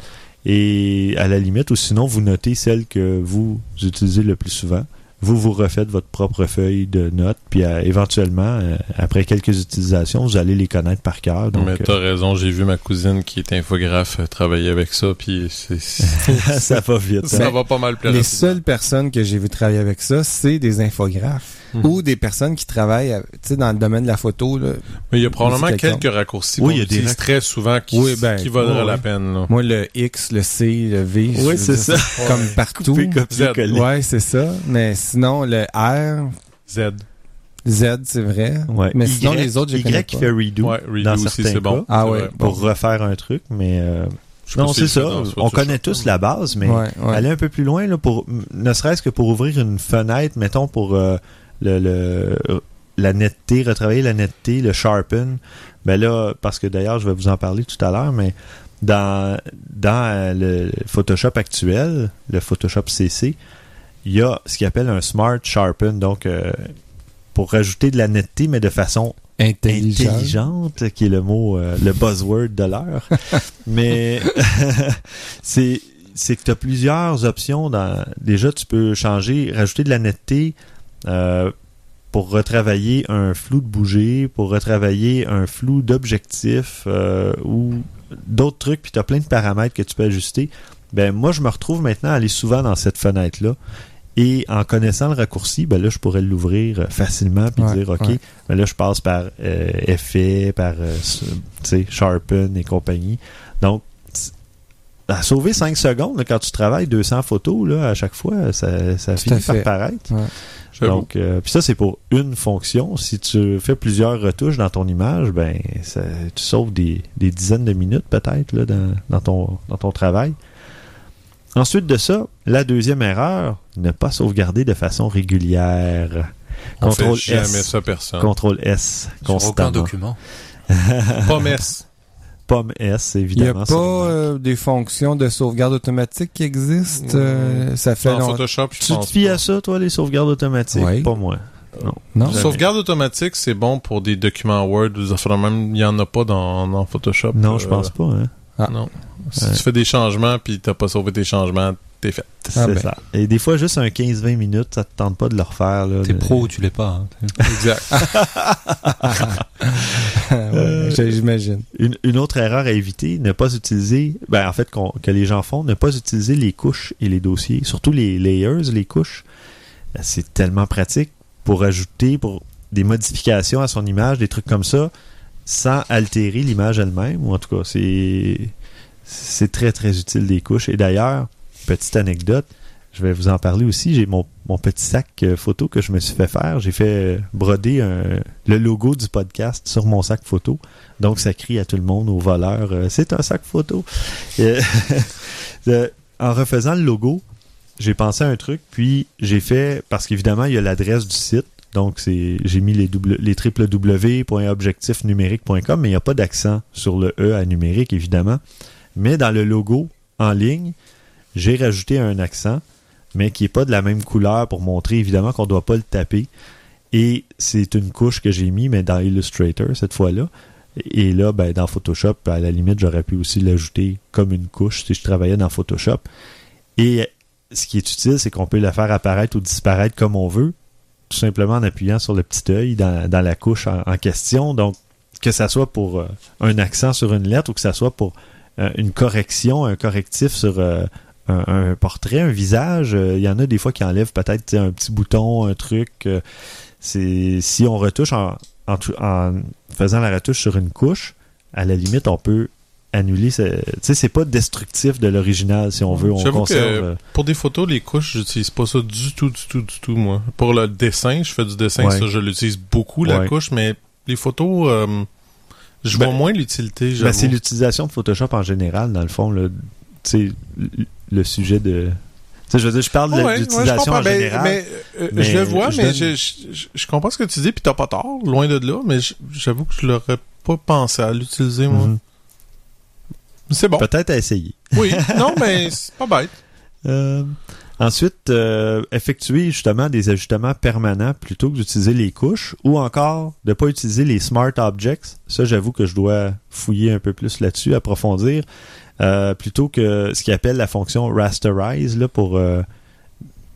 Et à la limite, ou sinon, vous notez celles que vous utilisez le plus souvent. Vous vous refaites votre propre feuille de notes, puis euh, éventuellement, euh, après quelques utilisations, vous allez les connaître par cœur. Donc, Mais t'as raison, j'ai vu ma cousine qui est infographe euh, travailler avec ça, puis c'est, euh, ça va vite. ça hein? va pas mal plus Les rapidement. seules personnes que j'ai vu travailler avec ça, c'est des infographes Ou des personnes qui travaillent, euh, tu sais, dans le domaine de la photo. Là. Mais il y a probablement quelques raccourcis Oui, qu'on il y a des utilise rac- très souvent qui, Oui, ben, qui la peine. Là. Moi, le X, le C, le V, Oui, c'est ça. comme partout. Ouais, c'est ça. Mais sinon, le R, Z. Z, c'est vrai. Ouais. Mais Y, sinon, les autres, je Y connais pas. fait redo, Ouais, redo dans aussi, certains c'est bon. cas, Ah ouais, pour refaire un truc, mais euh, non, c'est ça. dans On connaît tous la base, mais Ouais, ouais. aller un peu plus loin, là, pour, ne serait-ce que pour ouvrir une fenêtre, mettons pour euh, le, le- la netteté, retravailler la netteté, le sharpen. Ben là, parce que d'ailleurs, je vais vous en parler tout à l'heure, mais dans, dans euh, le Photoshop actuel, le Photoshop CC, il y a ce qu'il appelle un Smart Sharpen, donc euh, pour rajouter de la netteté, mais de façon Intelligent. intelligente, qui est le mot, euh, le buzzword de l'heure. Mais c'est c'est que tu as plusieurs options. Dans... Déjà, tu peux changer, rajouter de la netteté euh, pour retravailler un flou de bouger, pour retravailler un flou d'objectif euh, ou d'autres trucs, puis tu as plein de paramètres que tu peux ajuster. Ben moi, je me retrouve maintenant à aller souvent dans cette fenêtre-là. Et en connaissant le raccourci, ben là, je pourrais l'ouvrir euh, facilement puis Ouais, dire, OK, ouais. ben là, je passe par euh, effet, par euh, sharpen et compagnie. Donc, à sauver 5 secondes, là, quand tu travailles 200 photos là, à chaque fois, ça, ça finit par fait. paraître. Ouais. Donc, euh, puis ça, c'est pour une fonction. Si tu fais plusieurs retouches dans ton image, ben, ça- tu sauves des, des dizaines de minutes peut-être là, dans, dans ton, dans ton travail. Ensuite de ça, la deuxième erreur, ne pas sauvegarder de façon régulière. On fait Contrôle jamais S. ça personne. Contrôle S, Sur aucun constamment. document. Pas S. Pomme S, Il n'y a évidemment. pas euh, des fonctions de sauvegarde automatique qui existent. euh, ça fait longtemps. Photoshop, je Tu te pense fies pas. à ça, toi, les sauvegardes automatiques? Oui. Pas moi. Non. Non? Sauvegarde automatique, c'est bon pour des documents Word, de même. Il n'y en a pas dans, dans Photoshop. Non, Euh, je pense pas. Hein. Non. Si Ouais. tu fais des changements puis t'as pas sauvé tes changements, t'es fait. C'est Ah ben. ça. Et des fois, juste un 15-20 minutes, ça te tente pas de le refaire. T'es Le- pro ou tu l'es pas. hein. Exact. Ouais, J'imagine. Une, une autre erreur à éviter, ne pas utiliser, ben en fait qu'on- que les gens font, ne pas utiliser les couches et les dossiers, surtout les layers, les couches. Ben, C'est tellement pratique pour ajouter pour des modifications à son image, des trucs comme ça, sans altérer l'image elle-même. Ou en tout cas, c'est c'est très très utile des couches. Et d'ailleurs, petite anecdote, je vais vous en parler aussi. J'ai mon, petit sac euh, photo que je me suis fait faire. J'ai fait euh, broder le logo du podcast sur mon sac photo. Donc, ça crie à tout le monde, aux voleurs, euh, c'est un sac photo. En refaisant le logo, j'ai pensé à un truc, puis j'ai fait, parce qu'évidemment, il y a l'adresse du site. Donc, j'ai mis les, les www.objectifnumérique.com, mais il n'y a pas d'accent sur le E à numérique, évidemment. Mais dans le logo, en ligne, j'ai rajouté un accent, mais qui n'est pas de la même couleur pour montrer, évidemment, qu'on ne doit pas le taper. Et c'est une couche que j'ai mis, mais dans Illustrator, cette fois-là. Et là, ben, dans Photoshop, à la limite, j'aurais pu aussi l'ajouter comme une couche si je travaillais dans Photoshop. Et ce qui est utile, c'est qu'on peut la faire apparaître ou disparaître comme on veut, tout simplement en appuyant sur le petit œil dans, la couche en, question. Donc, que ça soit pour euh, un accent sur une lettre ou que ça soit pour euh, une correction, un correctif sur euh, un, un portrait, un visage, euh, il y en a des fois qui enlèvent peut-être un petit bouton, un truc. euh, c'est si on retouche en, en, tou- en faisant la retouche sur une couche, à la limite, on peut annuler. Tu sais, c'est pas destructif de l'original si on veut. On conserve. que euh, pour des photos, les couches, j'utilise pas ça du tout, du tout, du tout, moi. Pour le dessin, je fais du dessin, Ouais. ça, je l'utilise beaucoup, la Ouais. couche, mais les photos, euh, Je Ben, vois moins l'utilité, Ben, c'est l'utilisation de Photoshop en général, dans le fond, là. Le- sujet de. Je veux dire, je parle de Ouais, l'utilisation en mais- général. mais, euh, mais je le vois, je mais donne- je, je, je comprends ce que tu dis, puis t'as pas tort, loin de là, mais j'avoue que je l'aurais pas pensé à l'utiliser, moi. Mhm. C'est bon. Peut-être à essayer. Oui, non, mais c'est pas bête. Euh, ensuite, euh, effectuer justement des ajustements permanents plutôt que d'utiliser les couches ou encore de pas utiliser les smart objects. Ça, j'avoue que je dois fouiller un peu plus là-dessus, approfondir. Euh, plutôt que ce qu'il appelle la fonction rasterize là, pour euh,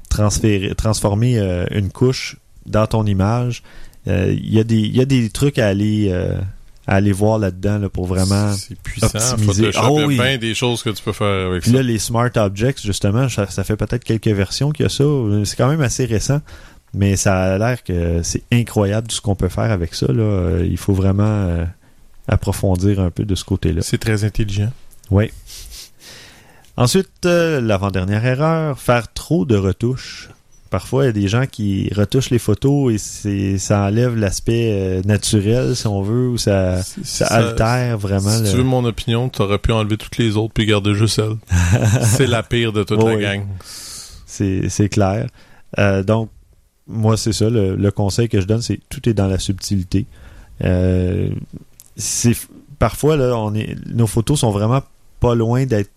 transférer, transformer euh, une couche dans ton image. Il y, a des- il y a des trucs à aller, à aller voir là-dedans là, pour vraiment C'est puissant, optimiser. Photoshop. Il y a oui. bien des choses que tu peux faire avec Puis ça. là, les Smart Objects, justement, ça, ça fait peut-être quelques versions qu'il y a ça. C'est quand même assez récent. Mais ça a l'air que c'est incroyable tout ce qu'on peut faire avec ça. Là. Il faut vraiment approfondir un peu de ce côté-là. C'est très intelligent. Oui. Ensuite, euh, l'avant-dernière erreur, faire trop de retouches. Parfois, il y a des gens qui retouchent les photos et c'est, ça enlève l'aspect euh, naturel, si on veut, ou ça, altère vraiment Si le... tu veux mon opinion, t'aurais pu enlever toutes les autres puis garder juste elle. c'est la pire de toute Oui, la oui. gang. C'est, c'est clair. Euh, donc, moi, c'est ça. Le, le conseil que je donne, c'est tout est dans la subtilité. Euh, c'est parfois là, on est, nos photos sont vraiment pas loin d'être,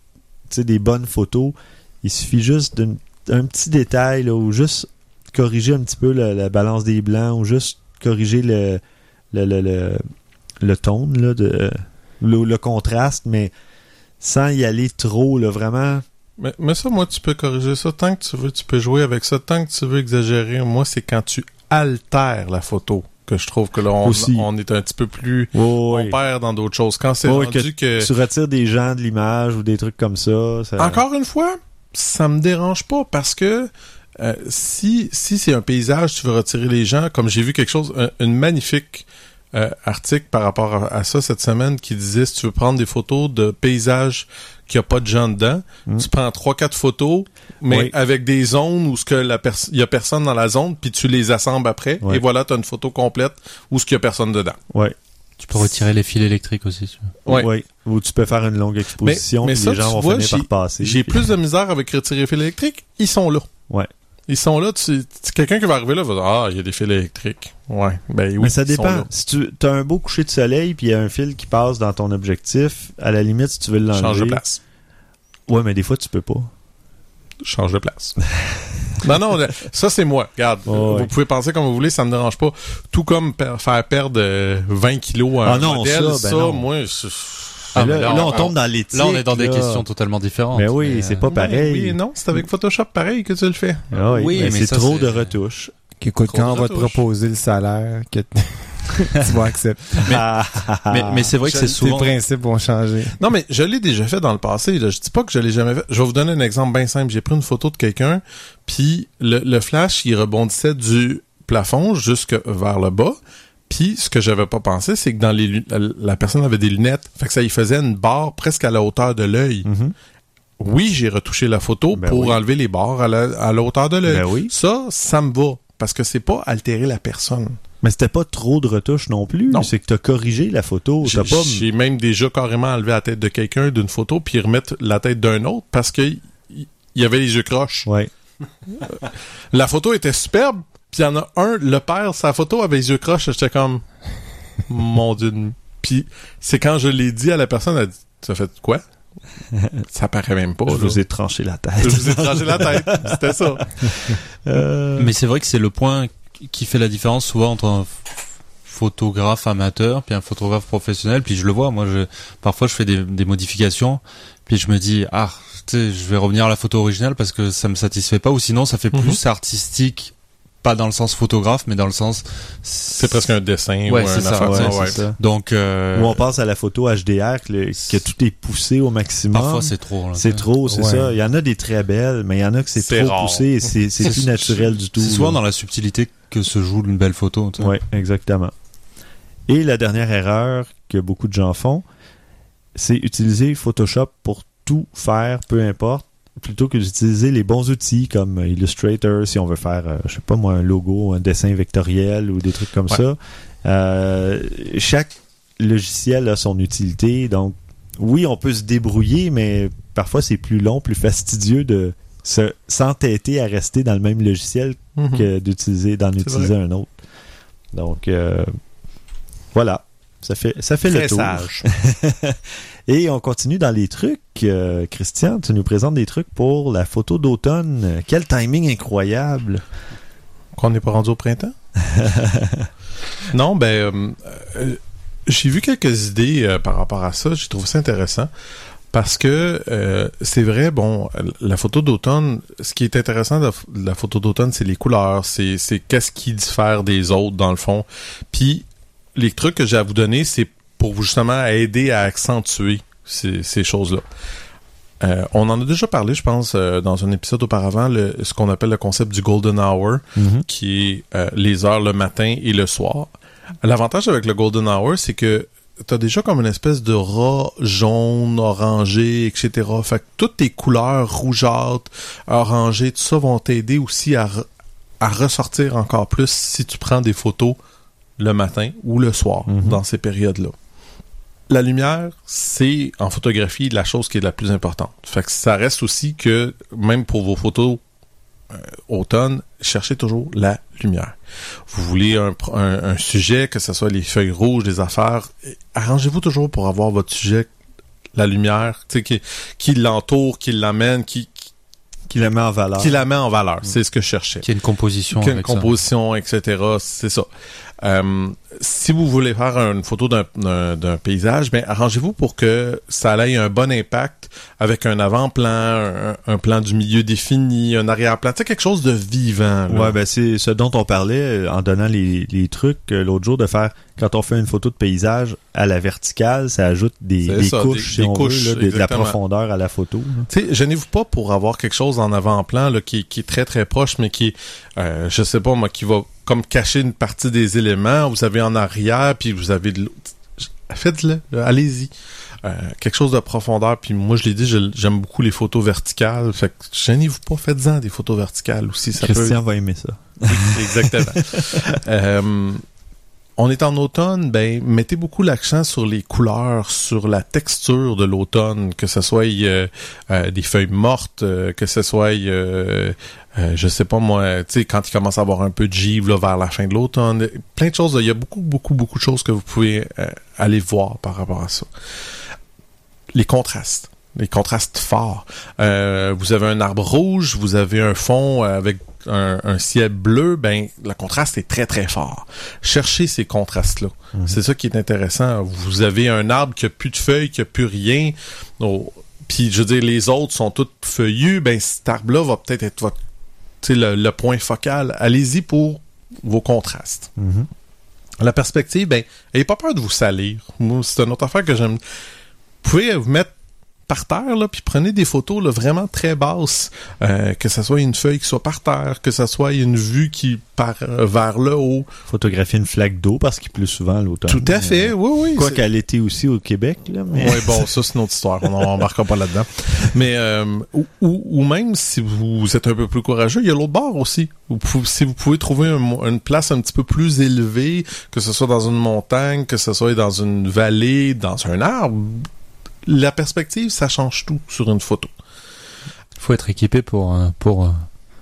des bonnes photos. Il suffit juste d'un un petit détail ou juste corriger un petit peu la, la balance des blancs ou juste corriger le le le, tone de le, contraste, mais sans y aller trop vraiment. Mais, mais ça, moi, tu peux corriger ça tant que tu veux. Tu peux jouer avec ça tant que tu veux exagérer. Moi, c'est quand tu altères la photo que je trouve que là, on, est un petit peu plus... Oh, On perd dans d'autres choses. Quand c'est Ouais, rendu que... tu retires des gens de l'image ou des trucs comme ça. ça- Encore une fois, ça me dérange pas parce que euh, si si c'est un paysage, tu veux retirer les gens, comme j'ai vu quelque chose, un, une magnifique euh, article par rapport à, à ça cette semaine qui disait si tu veux prendre des photos de paysages qui a pas de gens dedans, Mm. tu prends trois quatre photos, mais Oui. avec des zones où ce que la il y a personne dans la zone, puis tu les assembles après, Ouais. et voilà, tu as une photo complète où ce qu'il y a personne dedans. Ouais. Tu peux retirer les fils électriques aussi. si veux. Ouais. Ouais. Ou tu peux faire une longue exposition mais ça, les gens vont vois, finir par passer. J'ai plus de misère avec retirer les fils électriques. Ils sont là. Ouais. Ils sont là. Tu, tu- quelqu'un qui va arriver là va dire Ah, il y a des fils électriques. Ouais. Ben oui. mais ça dépend. Si tu as un beau coucher de soleil puis il y a un fil qui passe dans ton objectif, à la limite, si tu veux l'enlever. Change de place. Ouais, mais des fois, tu peux pas. Change de place. non, non, ça c'est moi. Regarde, Ouais, vous pouvez penser comme vous voulez, ça me dérange pas. Tout comme per- faire perdre euh, 20 kilos à Ah un non, modèle, ça, ça, ben non. moi, je- Ah, là, on, tombe dans l'éthique. Là, on est dans des là. questions totalement différentes. Mais oui, mais, c'est euh, pas pareil. Oui et non, c'est avec Photoshop pareil que tu le fais. Ah oui, Oui, mais mais c'est trop de retouches. Écoute, Trop quand on va te proposer le salaire, que tu vas accepter. Mais- Mais, mais c'est vrai que c'est souvent. principe vont changer. Non, mais je l'ai déjà fait dans le passé. Là. Je dis pas que je l'ai jamais fait. Je vais vous donner un exemple bien simple. J'ai pris une photo de quelqu'un, puis le, le flash, il rebondissait du plafond jusque vers le bas. Puis ce que j'avais pas pensé, c'est que dans les lu- la, personne avait des lunettes. Fait que ça y faisait une barre presque à la hauteur de l'œil. Mhm. Oui, j'ai retouché la photo Ben pour oui. enlever les barres à la, à la hauteur de l'œil. Ben oui. Ça, ça me va. Parce que c'est pas altérer la personne. Mais c'était pas trop de retouches non plus. Non. C'est que t'as corrigé la photo. J'ai pas. même déjà carrément enlevé la tête de quelqu'un d'une photo puis remettre la tête d'un autre parce que il y avait les yeux croches. Ouais. La photo était superbe, puis il y en a un, le père, sa photo avait les yeux croches, j'étais comme mon dieu. de- Puis c'est quand je l'ai dit à la personne, elle a dit "Ça fait quoi? Ça paraît même pas. Je là. vous ai tranché la tête. Je vous ai tranché la tête, c'était ça. Euh, Mais c'est vrai que c'est le point qui fait la différence souvent entre un photographe amateur puis un photographe professionnel. Puis je le vois, moi, je, parfois je fais des, des modifications, puis je me dis ah, tu sais, je vais revenir à la photo originale parce que ça me satisfait pas, ou sinon ça fait Mhm. plus artistique, pas dans le sens photographe, mais dans le sens C'est presque un dessin Ouais, ou c'est un ça, affaire. ouais, ouais. ça. donc euh, Ou on passe à la photo HDR, que, le- que tout est poussé au maximum. parfois c'est trop. là, C'est trop, c'est Ouais. ça. Il y en a des très belles, mais il y en a que c'est trop rare. poussé et c'est c'est plus naturel du tout. C'est souvent dans la subtilité que se joue une belle photo. tu sais. Oui, exactement. Et la dernière erreur que beaucoup de gens font, c'est utiliser Photoshop pour tout faire, peu importe, plutôt que d'utiliser les bons outils comme Illustrator, si on veut faire, euh, je sais pas moi, un logo, un dessin vectoriel ou des trucs comme Ouais. ça. Euh, chaque logiciel a son utilité. Donc, oui, on peut se débrouiller, mais parfois c'est plus long, plus fastidieux de se s'entêter à rester dans le même logiciel Mhm. que d'utiliser d'en utiliser un autre. Donc euh, voilà, ça fait ça fait le tour. sage. Et on continue dans les trucs. Euh, Christian, tu nous présentes des trucs pour la photo d'automne. Quel timing incroyable. Qu'on n'est pas rendu au printemps? non, ben, euh, euh, j'ai vu quelques idées euh, par rapport à ça. J'ai trouvé ça intéressant. Parce que euh, c'est vrai, bon, la photo d'automne, ce qui est intéressant de la, de la photo d'automne, c'est les couleurs, c'est c'est qu'est-ce qui diffère des autres dans le fond. Puis les trucs que j'ai à vous donner, c'est pour vous justement aider à accentuer ces, ces choses-là. Euh, on en a déjà parlé, je pense, euh, dans un épisode auparavant, le, ce qu'on appelle le concept du golden hour, qui est euh, les heures le matin et le soir. L'avantage avec le golden hour, c'est que t'as déjà comme une espèce de ras jaune, orangé, etc. Fait que toutes tes couleurs rougeâtres, orangées, tout ça vont t'aider aussi à ressortir encore plus si tu prends des photos le matin ou le soir Mhm. dans ces périodes-là. La lumière, c'est en photographie la chose qui est la plus importante. Fait que ça reste aussi que même pour vos photos euh, automne, cherchez toujours la lumière. Vous voulez un, pr- un- un sujet, que ce soit les feuilles rouges, des affaires, eh, arrangez-vous toujours pour avoir votre sujet, la lumière, qui, qui l'entoure, qui l'amène, qui, qui, Qui la met en valeur. qui la met en valeur. C'est ce que je cherchais. Qu'il y ait une composition avec ça. composition, etc. C'est ça. Euh, si vous voulez faire une photo d'un- d'un paysage, ben arrangez-vous pour que ça ait un bon impact avec un avant-plan, un, un plan du milieu défini, un arrière-plan, sais, quelque chose de vivant. là. Ouais, ben c'est ce dont on parlait euh, en donnant les, les trucs euh, l'autre jour de faire quand on fait une photo de paysage à la verticale, ça ajoute des, C'est des ça, couches, des- si des on couches, veut, là, de- la profondeur à la photo. gênez-vous pas pour avoir quelque chose en avant-plan qui, qui est très très proche, mais qui euh, je sais pas moi, qui va comme cacher une partie des éléments. Vous avez en arrière, puis vous avez de l'autre. Faites-le, allez-y. Euh, quelque chose de profondeur. Puis moi, je l'ai dit, j'aime beaucoup les photos verticales. Fait que gênez-vous pas, faites-en des photos verticales aussi. Ça peut Christian va aimer ça. Exactement. Euh, on est en automne, ben mettez beaucoup l'accent sur les couleurs, sur la texture de l'automne, que ce soit euh, euh, des feuilles mortes, euh, que ce soit euh, je sais pas moi, tu sais quand il commence à avoir un peu de givre là, vers la fin de l'automne, plein de choses. Il y a beaucoup beaucoup beaucoup de choses que vous pouvez euh, aller voir par rapport à ça. Les contrastes. Les contrastes forts. Euh, vous avez un arbre rouge, vous avez un fond avec un, un ciel bleu, ben le contraste est très très fort. Cherchez ces contrastes-là. C'est ça qui est intéressant. Vous avez un arbre qui a plus de feuilles, qui a plus rien. Oh, Puis je veux dire, les autres sont toutes feuillus. Ben cet arbre-là va peut-être être votre, le, le point focal. Allez-y pour vos contrastes. Mhm. La perspective, ben, ayez pas peur de vous salir. C'est une autre affaire que j'aime. Vous pouvez vous mettre par terre, là, puis prenez des photos là, vraiment très basses. Euh, que ça soit une feuille qui soit par terre, que ça soit une vue qui part euh, vers le haut. Photographier une flaque d'eau parce qu'il pleut souvent à l'automne. Tout à fait, oui, oui. Quoi qu'à l'été aussi au Québec, là, mais... Oui, bon, ça, c'est une autre histoire. On n'embarquera pas là-dedans. Mais, euh, ou, même si vous êtes un peu plus courageux, il y a l'autre bord aussi. Vous pouvez- si vous pouvez trouver un une place un petit peu plus élevée, que ce soit dans une montagne, que ce soit dans une vallée, dans un arbre, la perspective, ça change tout sur une photo. faut être équipé pour, euh, pour euh,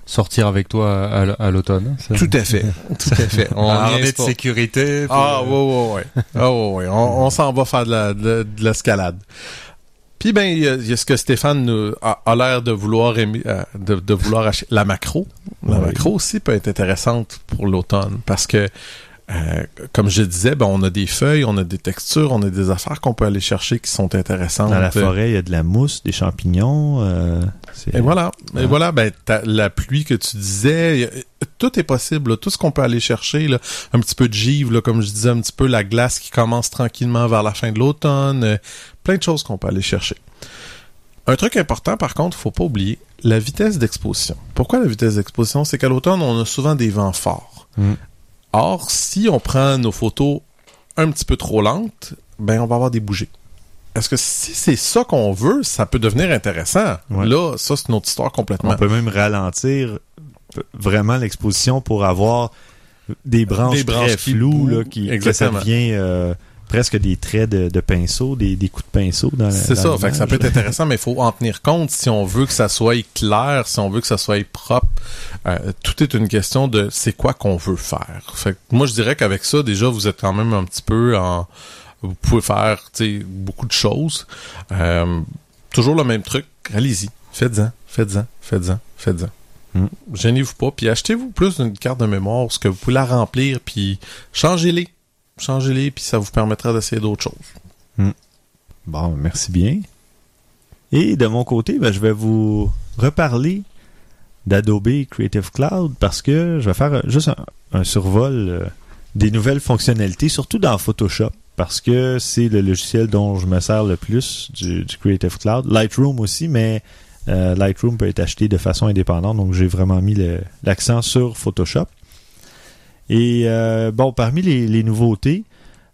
sortir avec toi à, l'automne. Tout à fait. Tout à fait. On de sécurité. pour, Ah, euh, ouais, ouais, ouais. Ah, ouais, ouais. On, on s'en va faire de la- de, de l'escalade. Puis, ben, il y, a- il y a ce que Stéphane nous a, a l'air de vouloir euh, de, de vouloir acheter. La macro. La Oui. macro aussi peut être intéressante pour l'automne parce que, euh, comme je disais, ben, on a des feuilles, on a des textures, on a des affaires qu'on peut aller chercher qui sont intéressantes. Dans la forêt, il y a de la mousse, des champignons. euh, Et voilà. Et Ouais. voilà, ben, la pluie que tu disais, a- tout est possible. là. Tout ce qu'on peut aller chercher, là, un petit peu de givre, là, comme je disais, un petit peu la glace qui commence tranquillement vers la fin de l'automne. euh, plein de choses qu'on peut aller chercher. Un truc important, par contre, faut pas oublier, la vitesse d'exposition. Pourquoi la vitesse d'exposition? C'est qu'à l'automne, on a souvent des vents forts. Mm. Or, si on prend nos photos un petit peu trop lentes, ben, on va avoir des bougies. Est-ce que si c'est ça qu'on veut, ça peut devenir intéressant? Ouais. Là, ça, c'est une autre histoire complètement. On peut même ralentir vraiment l'exposition pour avoir des branches, Des branches très qui floues bougent. là, qui, que ça Exactement. devient euh, presque des traits de, de pinceau, des, des coups de pinceau dans la C'est ça, fait que ça peut être intéressant, mais il faut en tenir compte si on veut que ça soit clair, si on veut que ça soit propre. Euh, tout est une question de c'est quoi qu'on veut faire. Fait que moi, je dirais qu'avec ça, déjà, vous êtes quand même un petit peu en... Vous pouvez faire beaucoup de choses. Euh, toujours le même truc, allez-y. Faites-en, faites-en, faites-en, faites-en. Mm. Gênez-vous pas, puis achetez-vous plus d'une carte de mémoire, ce que vous pouvez la remplir, puis changez-les. Changez-les, puis ça vous permettra d'essayer d'autres choses. Bon, merci bien. Et de mon côté, ben, je vais vous reparler d'Adobe Creative Cloud parce que je vais faire juste un, survol euh, des nouvelles fonctionnalités, surtout dans Photoshop, parce que c'est le logiciel dont je me sers le plus du, Creative Cloud. Lightroom aussi, mais euh, Lightroom peut être acheté de façon indépendante, donc j'ai vraiment mis l'accent sur Photoshop. Et euh, bon, parmi les, les nouveautés,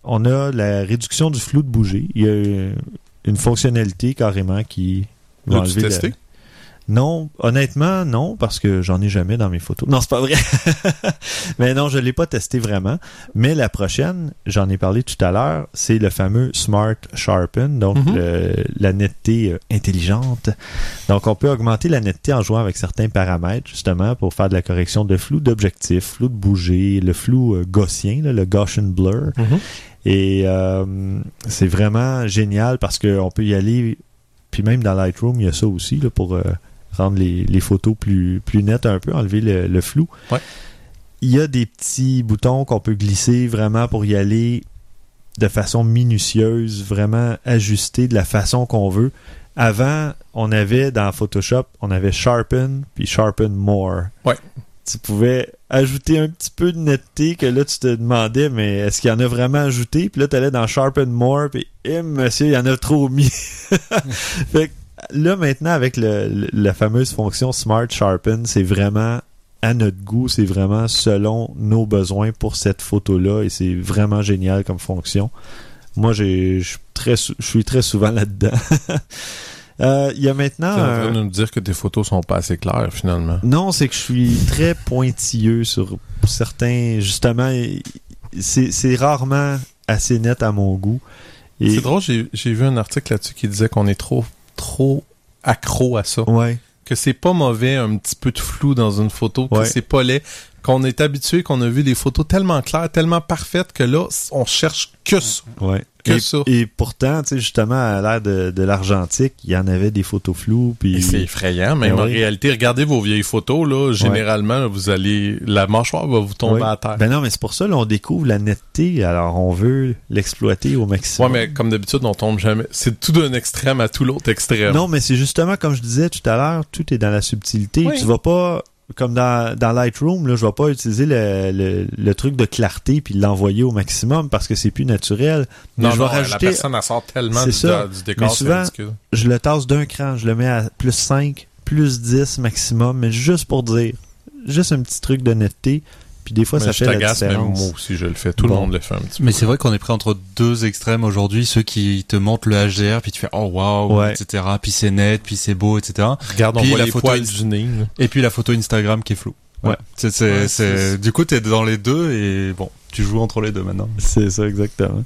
on a la réduction du flou de bouger. Il y a une fonctionnalité carrément qui va L'as-tu testé? Non, honnêtement, non, parce que j'en ai jamais dans mes photos. Non, c'est pas vrai. Mais non, je l'ai pas testé vraiment. Mais la prochaine, j'en ai parlé tout à l'heure, c'est le fameux Smart Sharpen, donc Mhm. le- la netteté euh, intelligente. Donc, on peut augmenter la netteté en jouant avec certains paramètres, justement, pour faire de la correction de flou d'objectif, flou de bouger, le flou euh, gaussien, là, le Gaussian blur. Mhm. Et euh, c'est vraiment génial parce qu'on peut y aller. Puis même dans Lightroom, il y a ça aussi là, pour euh, rendre les, les photos plus, plus nettes un peu, enlever le, le flou. Ouais. Il y a des petits boutons qu'on peut glisser vraiment pour y aller de façon minutieuse, vraiment ajuster de la façon qu'on veut. Avant, on avait dans Photoshop, on avait Sharpen puis Sharpen More. Ouais. Tu pouvais ajouter un petit peu de netteté que là, tu te demandais, mais est-ce qu'il y en a vraiment ajouté? Puis là, tu allais dans Sharpen More, puis eh, monsieur, il y en a trop mis. fait que là, maintenant, avec le, le- la fameuse fonction Smart Sharpen, c'est vraiment à notre goût, c'est vraiment selon nos besoins pour cette photo-là, et c'est vraiment génial comme fonction. Moi, je suis très souvent là-dedans. Euh, Il y a maintenant... T'es en train de nous dire que tes photos sont pas assez claires, finalement. non, c'est que je suis très pointilleux sur certains. Justement, c'est rarement assez net à mon goût. Et, C'est drôle, j'ai vu un article là-dessus qui disait qu'on est trop, trop accro à ça. Ouais, Que c'est pas mauvais un petit peu de flou dans une photo, que Ouais. c'est pas laid, qu'on est habitué, qu'on a vu des photos tellement claires, tellement parfaites que là, on cherche que ça. ouais. Que et, ça. et pourtant, tu sais, justement, à l'ère de, de l'argentique, il y en avait des photos floues. Puis Et c'est effrayant, même Ben en réalité, regardez vos vieilles photos, là, généralement, vous allez, la mâchoire va vous tomber Ouais. à terre. Ben non, mais c'est pour ça, là, on découvre la netteté. Alors, on veut l'exploiter au ouais, maximum. mais comme d'habitude, on tombe jamais. C'est tout d'un extrême à tout l'autre extrême. Non, mais c'est justement comme je disais tout à l'heure, tout est dans la subtilité. Tu vas pas comme dans, dans Lightroom, là, je vais pas utiliser le, le, le truc de clarté puis l'envoyer au maximum parce que c'est plus naturel. Mais non, je non, vais la rajouter, personne, elle sort tellement du, ça. du décor, Mais c'est souvent- ridicule. je le tasse d'un cran, je le mets à plus 5, plus 10 maximum, mais juste pour dire, juste un petit truc de netteté, puis des fois Mais ça je fait la t'agace, même différence. moi aussi, je le fais. Tout le monde le fait un petit Mais peu. c'est vrai qu'on est pris entre deux extrêmes aujourd'hui, ceux qui te montrent le HDR, puis tu fais oh waouh, Ouais. etc. Puis c'est net, puis c'est beau, etc. Regarde, on Puis voit la les photo du nez. Et puis la photo Instagram qui est floue. Ouais. Ouais. C'est, c'est, Ouais, c'est- c'est- Du coup, t'es dans les deux et bon, tu joues entre les deux maintenant. C'est ça, exactement.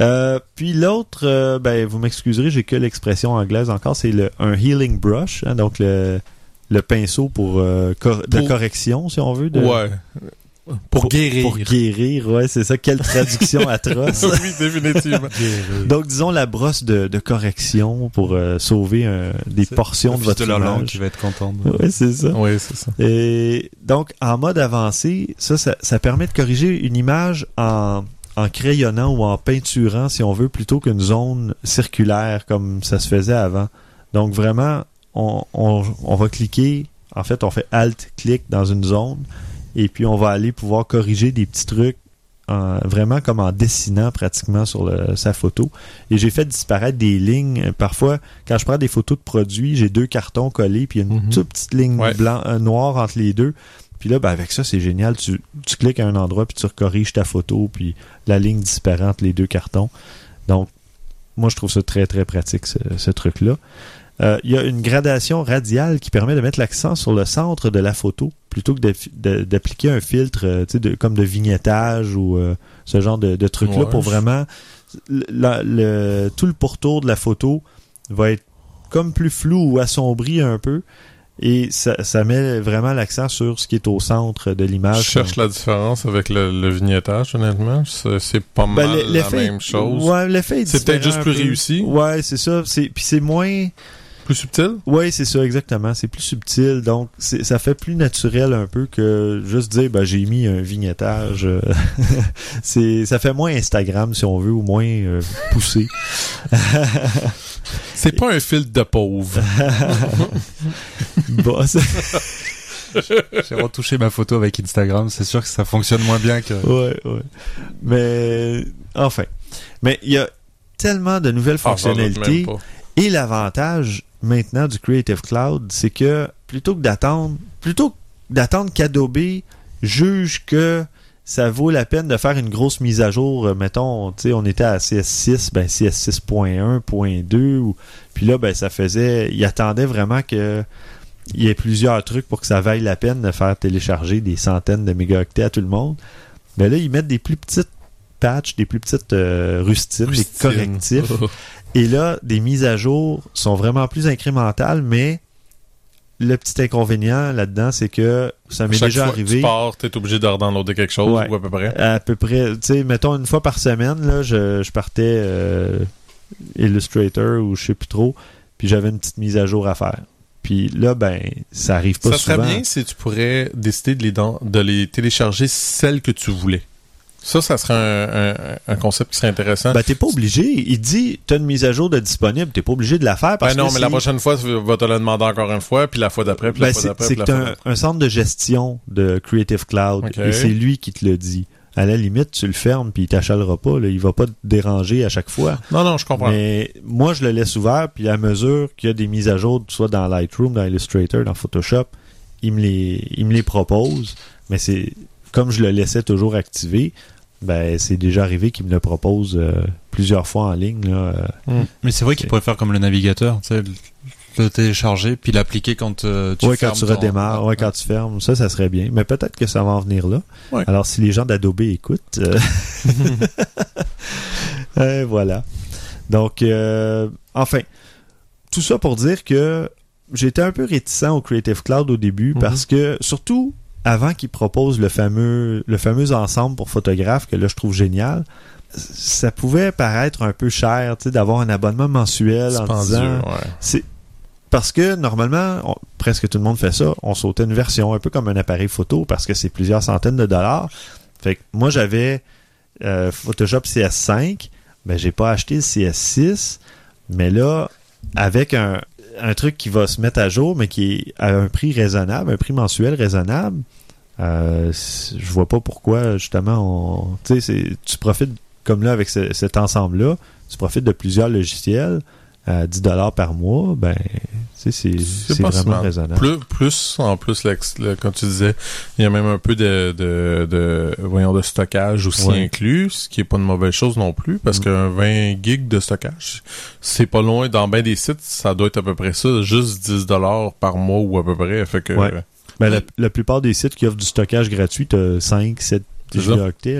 Euh, puis l'autre, euh, ben, vous m'excuserez, j'ai que l'expression anglaise encore, c'est le, un healing brush, hein, donc le, le pinceau pour, euh, cor- de correction, si on veut. De, Ouais. Pour, guérir. Pour guérir, ouais, c'est ça. Quelle traduction atroce. oui, définitivement. Donc, disons la brosse de, de correction pour euh, sauver euh, des portions de votre de la langue qui va être contente. Ouais, c'est ça. oui, c'est ça. Et donc, en mode avancé, ça, ça, ça permet de corriger une image en, en crayonnant ou en peinturant, si on veut, plutôt qu'une zone circulaire comme ça se faisait avant. Donc, vraiment, on, on, on va cliquer, en fait, on fait Alt-clic dans une zone, et puis on va aller pouvoir corriger des petits trucs en- vraiment comme en dessinant pratiquement sur le- sa photo. Et j'ai fait disparaître des lignes. Parfois, quand je prends des photos de produits, j'ai deux cartons collés, puis il y a une Mhm. toute petite ligne Ouais. blanc, euh, noire entre les deux. Puis là, ben, avec ça, c'est génial. Tu, tu cliques à un endroit, puis tu corriges ta photo, puis la ligne disparaît entre les deux cartons. Donc, moi, je trouve ça très, très pratique, ce, ce truc-là. Euh, Il y a une gradation radiale qui permet de mettre l'accent sur le centre de la photo plutôt que d'appliquer un filtre euh, de, comme de vignettage ou euh, ce genre de, de truc-là Ouais, pour je- vraiment le, la- le- tout le pourtour de la photo va être comme plus flou ou assombri un peu et ça, ça met vraiment l'accent sur ce qui est au centre de Je l'image. cherche la différence avec le, le vignettage, honnêtement. C'est pas Ben, mal la même chose. Ouais, l'effet est C'est peut-être juste plus peu. réussi. Ouais, c'est ça. Puis c'est moins. Plus subtil? Ouais, c'est ça exactement. C'est plus subtil, donc c'est- ça fait plus naturel un peu que juste dire ben j'ai mis un vignettage. euh, c'est ça fait moins Instagram si on veut ou moins euh, poussé. C'est pas un filtre de pauvre. Bon, J'ai retouché ma photo avec Instagram, c'est sûr que ça fonctionne moins bien que. ouais, ouais. Mais enfin, mais il y a tellement de nouvelles Ah, fonctionnalités. Et l'avantage maintenant du Creative Cloud, c'est que plutôt que d'attendre, plutôt d'attendre qu'Adobe juge que ça vaut la peine de faire une grosse mise à jour, euh, mettons, tu sais, on était à CS6, ben CS6.1.2, ou puis là, ben ça faisait, il attendait vraiment que il y ait plusieurs trucs pour que ça vaille la peine de faire télécharger des centaines de mégaoctets à tout le monde. Mais là, ils mettent des plus petites patchs, des plus petites euh, rustines, des correctifs. Et là, des mises à jour sont vraiment plus incrémentales, mais le petit inconvénient là-dedans, c'est que ça m'est déjà fois que arrivé tu pars, t'es obligé de redownloader quelque chose, Ouais. ou à peu près. à peu près, tu sais, mettons une fois par semaine, là, je, je partais euh, Illustrator ou je sais plus trop, puis j'avais une petite mise à jour à faire. Puis là, ben, ça arrive pas Ça serait souvent. bien si tu pourrais décider de les, de les télécharger celles que tu voulais. Ça, ça serait un, un- un concept qui serait intéressant. Ben, t'es pas obligé. Il dit, t'as une mise à jour de disponible, t'es pas obligé de la faire parce Ben non, que mais la prochaine fois, tu vas te le demander encore une fois, puis la fois d'après, puis Ben, la fois d'après, c'est que la t'as un, un centre de gestion de Creative Cloud et c'est lui qui te le dit. À la limite, tu le fermes puis il t'achalera pas. Là. Il va pas te déranger à chaque fois. Non, non, je comprends. Mais moi, je le laisse ouvert puis à mesure qu'il y a des mises à jour, soit dans Lightroom, dans Illustrator, dans Photoshop, il me les, il me les propose. Mais c'est comme je le laissais toujours activé, ben c'est déjà arrivé qu'il me le propose euh, plusieurs fois en ligne. Là, euh. Mais c'est vrai qu'il pourrait faire comme le navigateur, tu le- le télécharger puis l'appliquer quand euh, tu ouais, quand fermes tu ton- redémarres, ouais, quand tu fermes, ça, ça serait bien. Mais peut-être que ça va en venir là. Ouais. Alors, si les gens d'Adobe écoutent, euh, voilà. Donc, euh, enfin, tout ça pour dire que j'étais un peu réticent au Creative Cloud au début Mhm. parce que, surtout avant qu'ils proposent le fameux, le fameux ensemble pour photographes que là, je trouve génial, ça pouvait paraître un peu cher, tu sais, d'avoir un abonnement mensuel en disant ouais. c'est parce que normalement, on- presque tout le monde fait ça. On sautait une version un peu comme un appareil photo parce que c'est plusieurs centaines de dollars. Fait que moi j'avais euh, Photoshop CS5, mais j'ai pas acheté le CS6. Mais là, avec un, un truc qui va se mettre à jour, mais qui est à un prix raisonnable, un prix mensuel raisonnable, euh, je vois pas pourquoi justement on, tu profites comme là avec ce- cet ensemble-là, tu profites de plusieurs logiciels à 10 dollars par mois, ben c'est vraiment raisonnable. Plus, plus, en plus, l'ex- le- comme tu disais, il y a même un peu de, de, de voyons, de stockage aussi Ouais. inclus, ce qui est pas une mauvaise chose non plus, parce Mm. qu'un 20 gigs de stockage, c'est pas loin, dans bien des sites, ça doit être à peu près ça, juste 10 dollars par mois ou à peu près, fait que, Ouais. Ben, la, la plupart des sites qui offrent du stockage gratuit, t'as 5, 7 Là.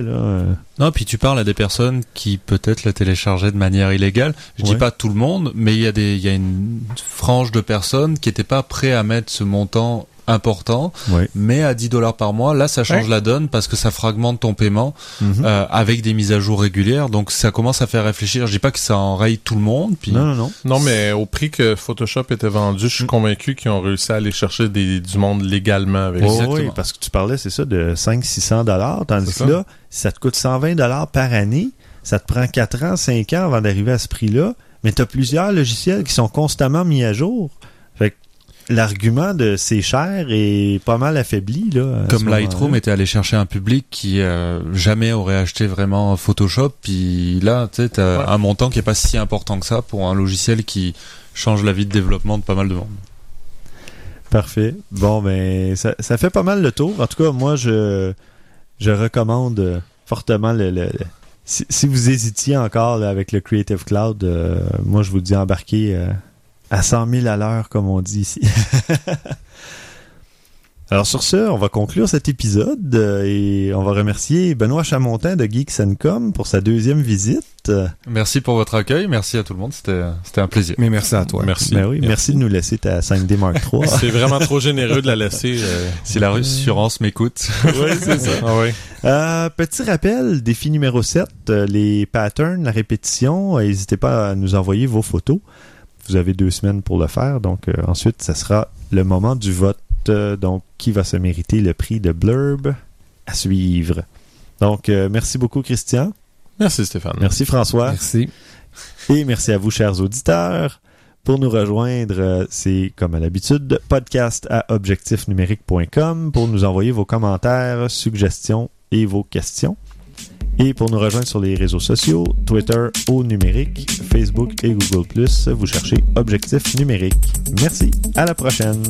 euh, Non, puis tu parles à des personnes qui peut-être le téléchargeaient de manière illégale. Je dis pas tout le monde, mais il y a des, il y a une frange de personnes qui étaient pas prêts à mettre ce montant important, mais à 10 dollars par mois, là, ça change Ouais. la donne parce que ça fragmente ton paiement mhm. euh, avec des mises à jour régulières. Donc ça commence à faire réfléchir. Je dis pas que ça enraye tout le monde, puis Non, non, non. Non, mais au prix que Photoshop était vendu, je suis Mm. convaincu qu'ils ont réussi à aller chercher des, du monde légalement avec. Exactement. ouais, parce que tu parlais, c'est ça, de 500-600 dollars, tandis que ça. là, si ça te coûte 120 dollars par année, ça te prend 4 ans, 5 ans avant d'arriver à ce prix-là, mais tu as plusieurs logiciels qui sont constamment mis à jour. Fait que l'argument de c'est cher est pas mal affaibli, là. Comme. Lightroom était allé chercher un public qui euh, jamais aurait acheté vraiment Photoshop, puis là, tu sais, Ouais. un montant qui est pas si important que ça pour un logiciel qui change la vie de développement de pas mal de monde. Parfait. Bon, ben, ça, ça fait pas mal le tour. En tout cas, moi, je, je recommande euh, fortement le. le- le- si, si vous hésitiez encore là, avec le Creative Cloud, euh, moi, je vous dis embarquer euh, à 100 000 à l'heure, comme on dit ici. Alors sur ce, on va conclure cet épisode euh, et on va remercier Benoît Chamontin de Geeks Com pour sa deuxième visite. Merci pour votre accueil, merci à tout le monde, c'était c'était un plaisir. Mais merci à toi. Merci. Ben oui, merci. de nous laisser ta 5D Mark III. C'est vraiment trop généreux de la laisser. euh, Si la assurance m'écoute. Oui, c'est ça. Ah ouais. Euh, petit rappel, défi numéro 7, euh, les patterns, la répétition, n'hésitez pas à nous envoyer vos photos. Vous avez deux semaines pour le faire, donc euh, ensuite, ça sera le moment du vote. euh, donc, qui va se mériter le prix de Blurb à suivre? Donc, euh, merci beaucoup, Christian. Merci Stéphane. Merci, François. Merci. Et merci à vous, chers auditeurs. Pour nous rejoindre, c'est comme à l'habitude, podcast à objectifnumérique.com pour nous envoyer vos commentaires, suggestions et vos questions. Et pour nous rejoindre sur les réseaux sociaux, Twitter au numérique, Facebook et Google+, vous cherchez Objectif numérique. Merci, à la prochaine.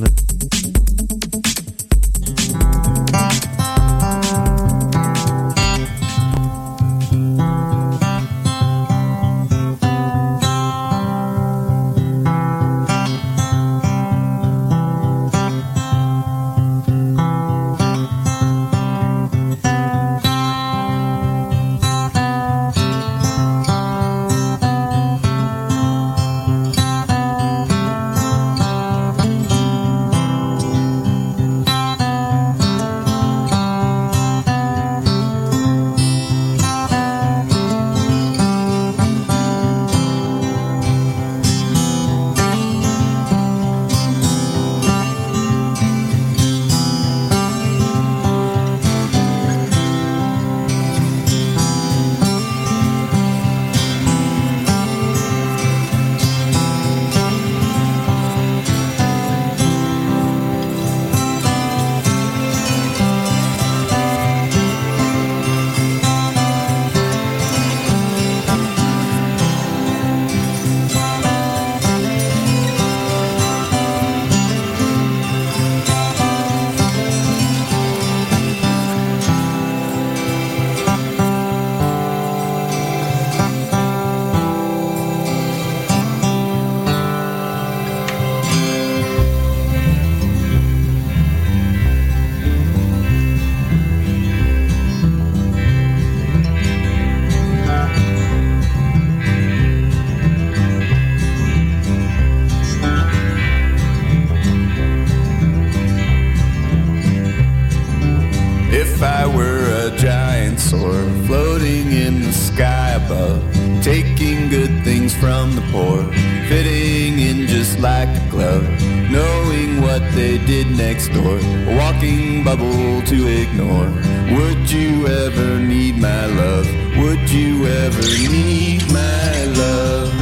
Bubble to ignore. Would you ever need my love? Would you ever need my love?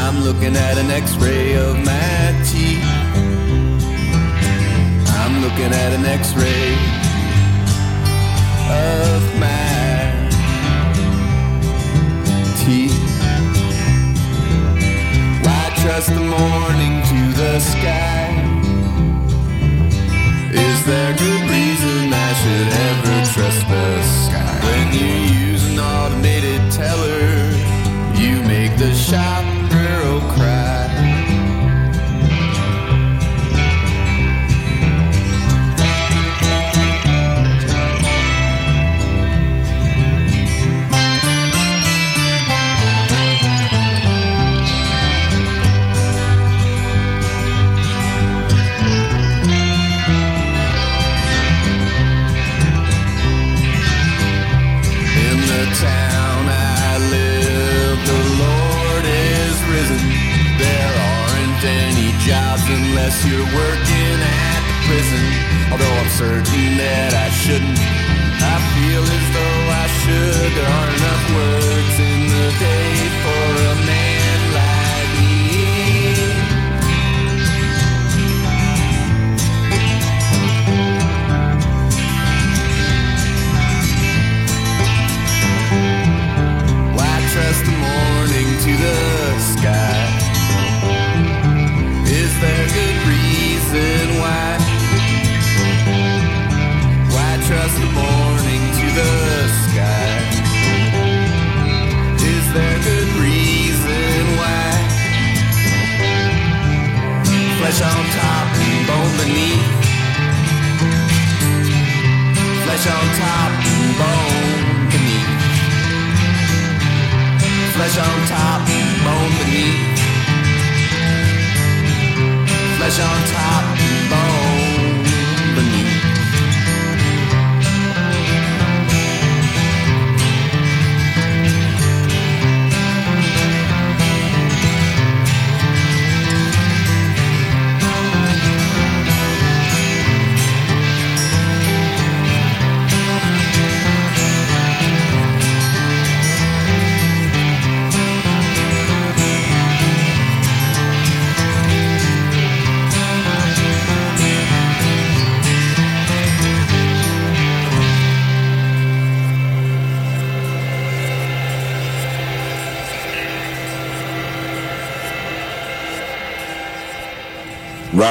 I'm looking at an x-ray of my teeth. I'm looking at an x-ray of my teeth. Why trust the morning to the sky? Is there good reason I should ever trust the sky? When you use an automated teller, you make the shop girl unless you're working at the prison. Although I'm certain that I shouldn't,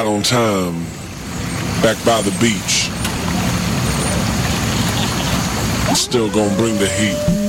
on time, back by the beach. Still gonna bring the heat.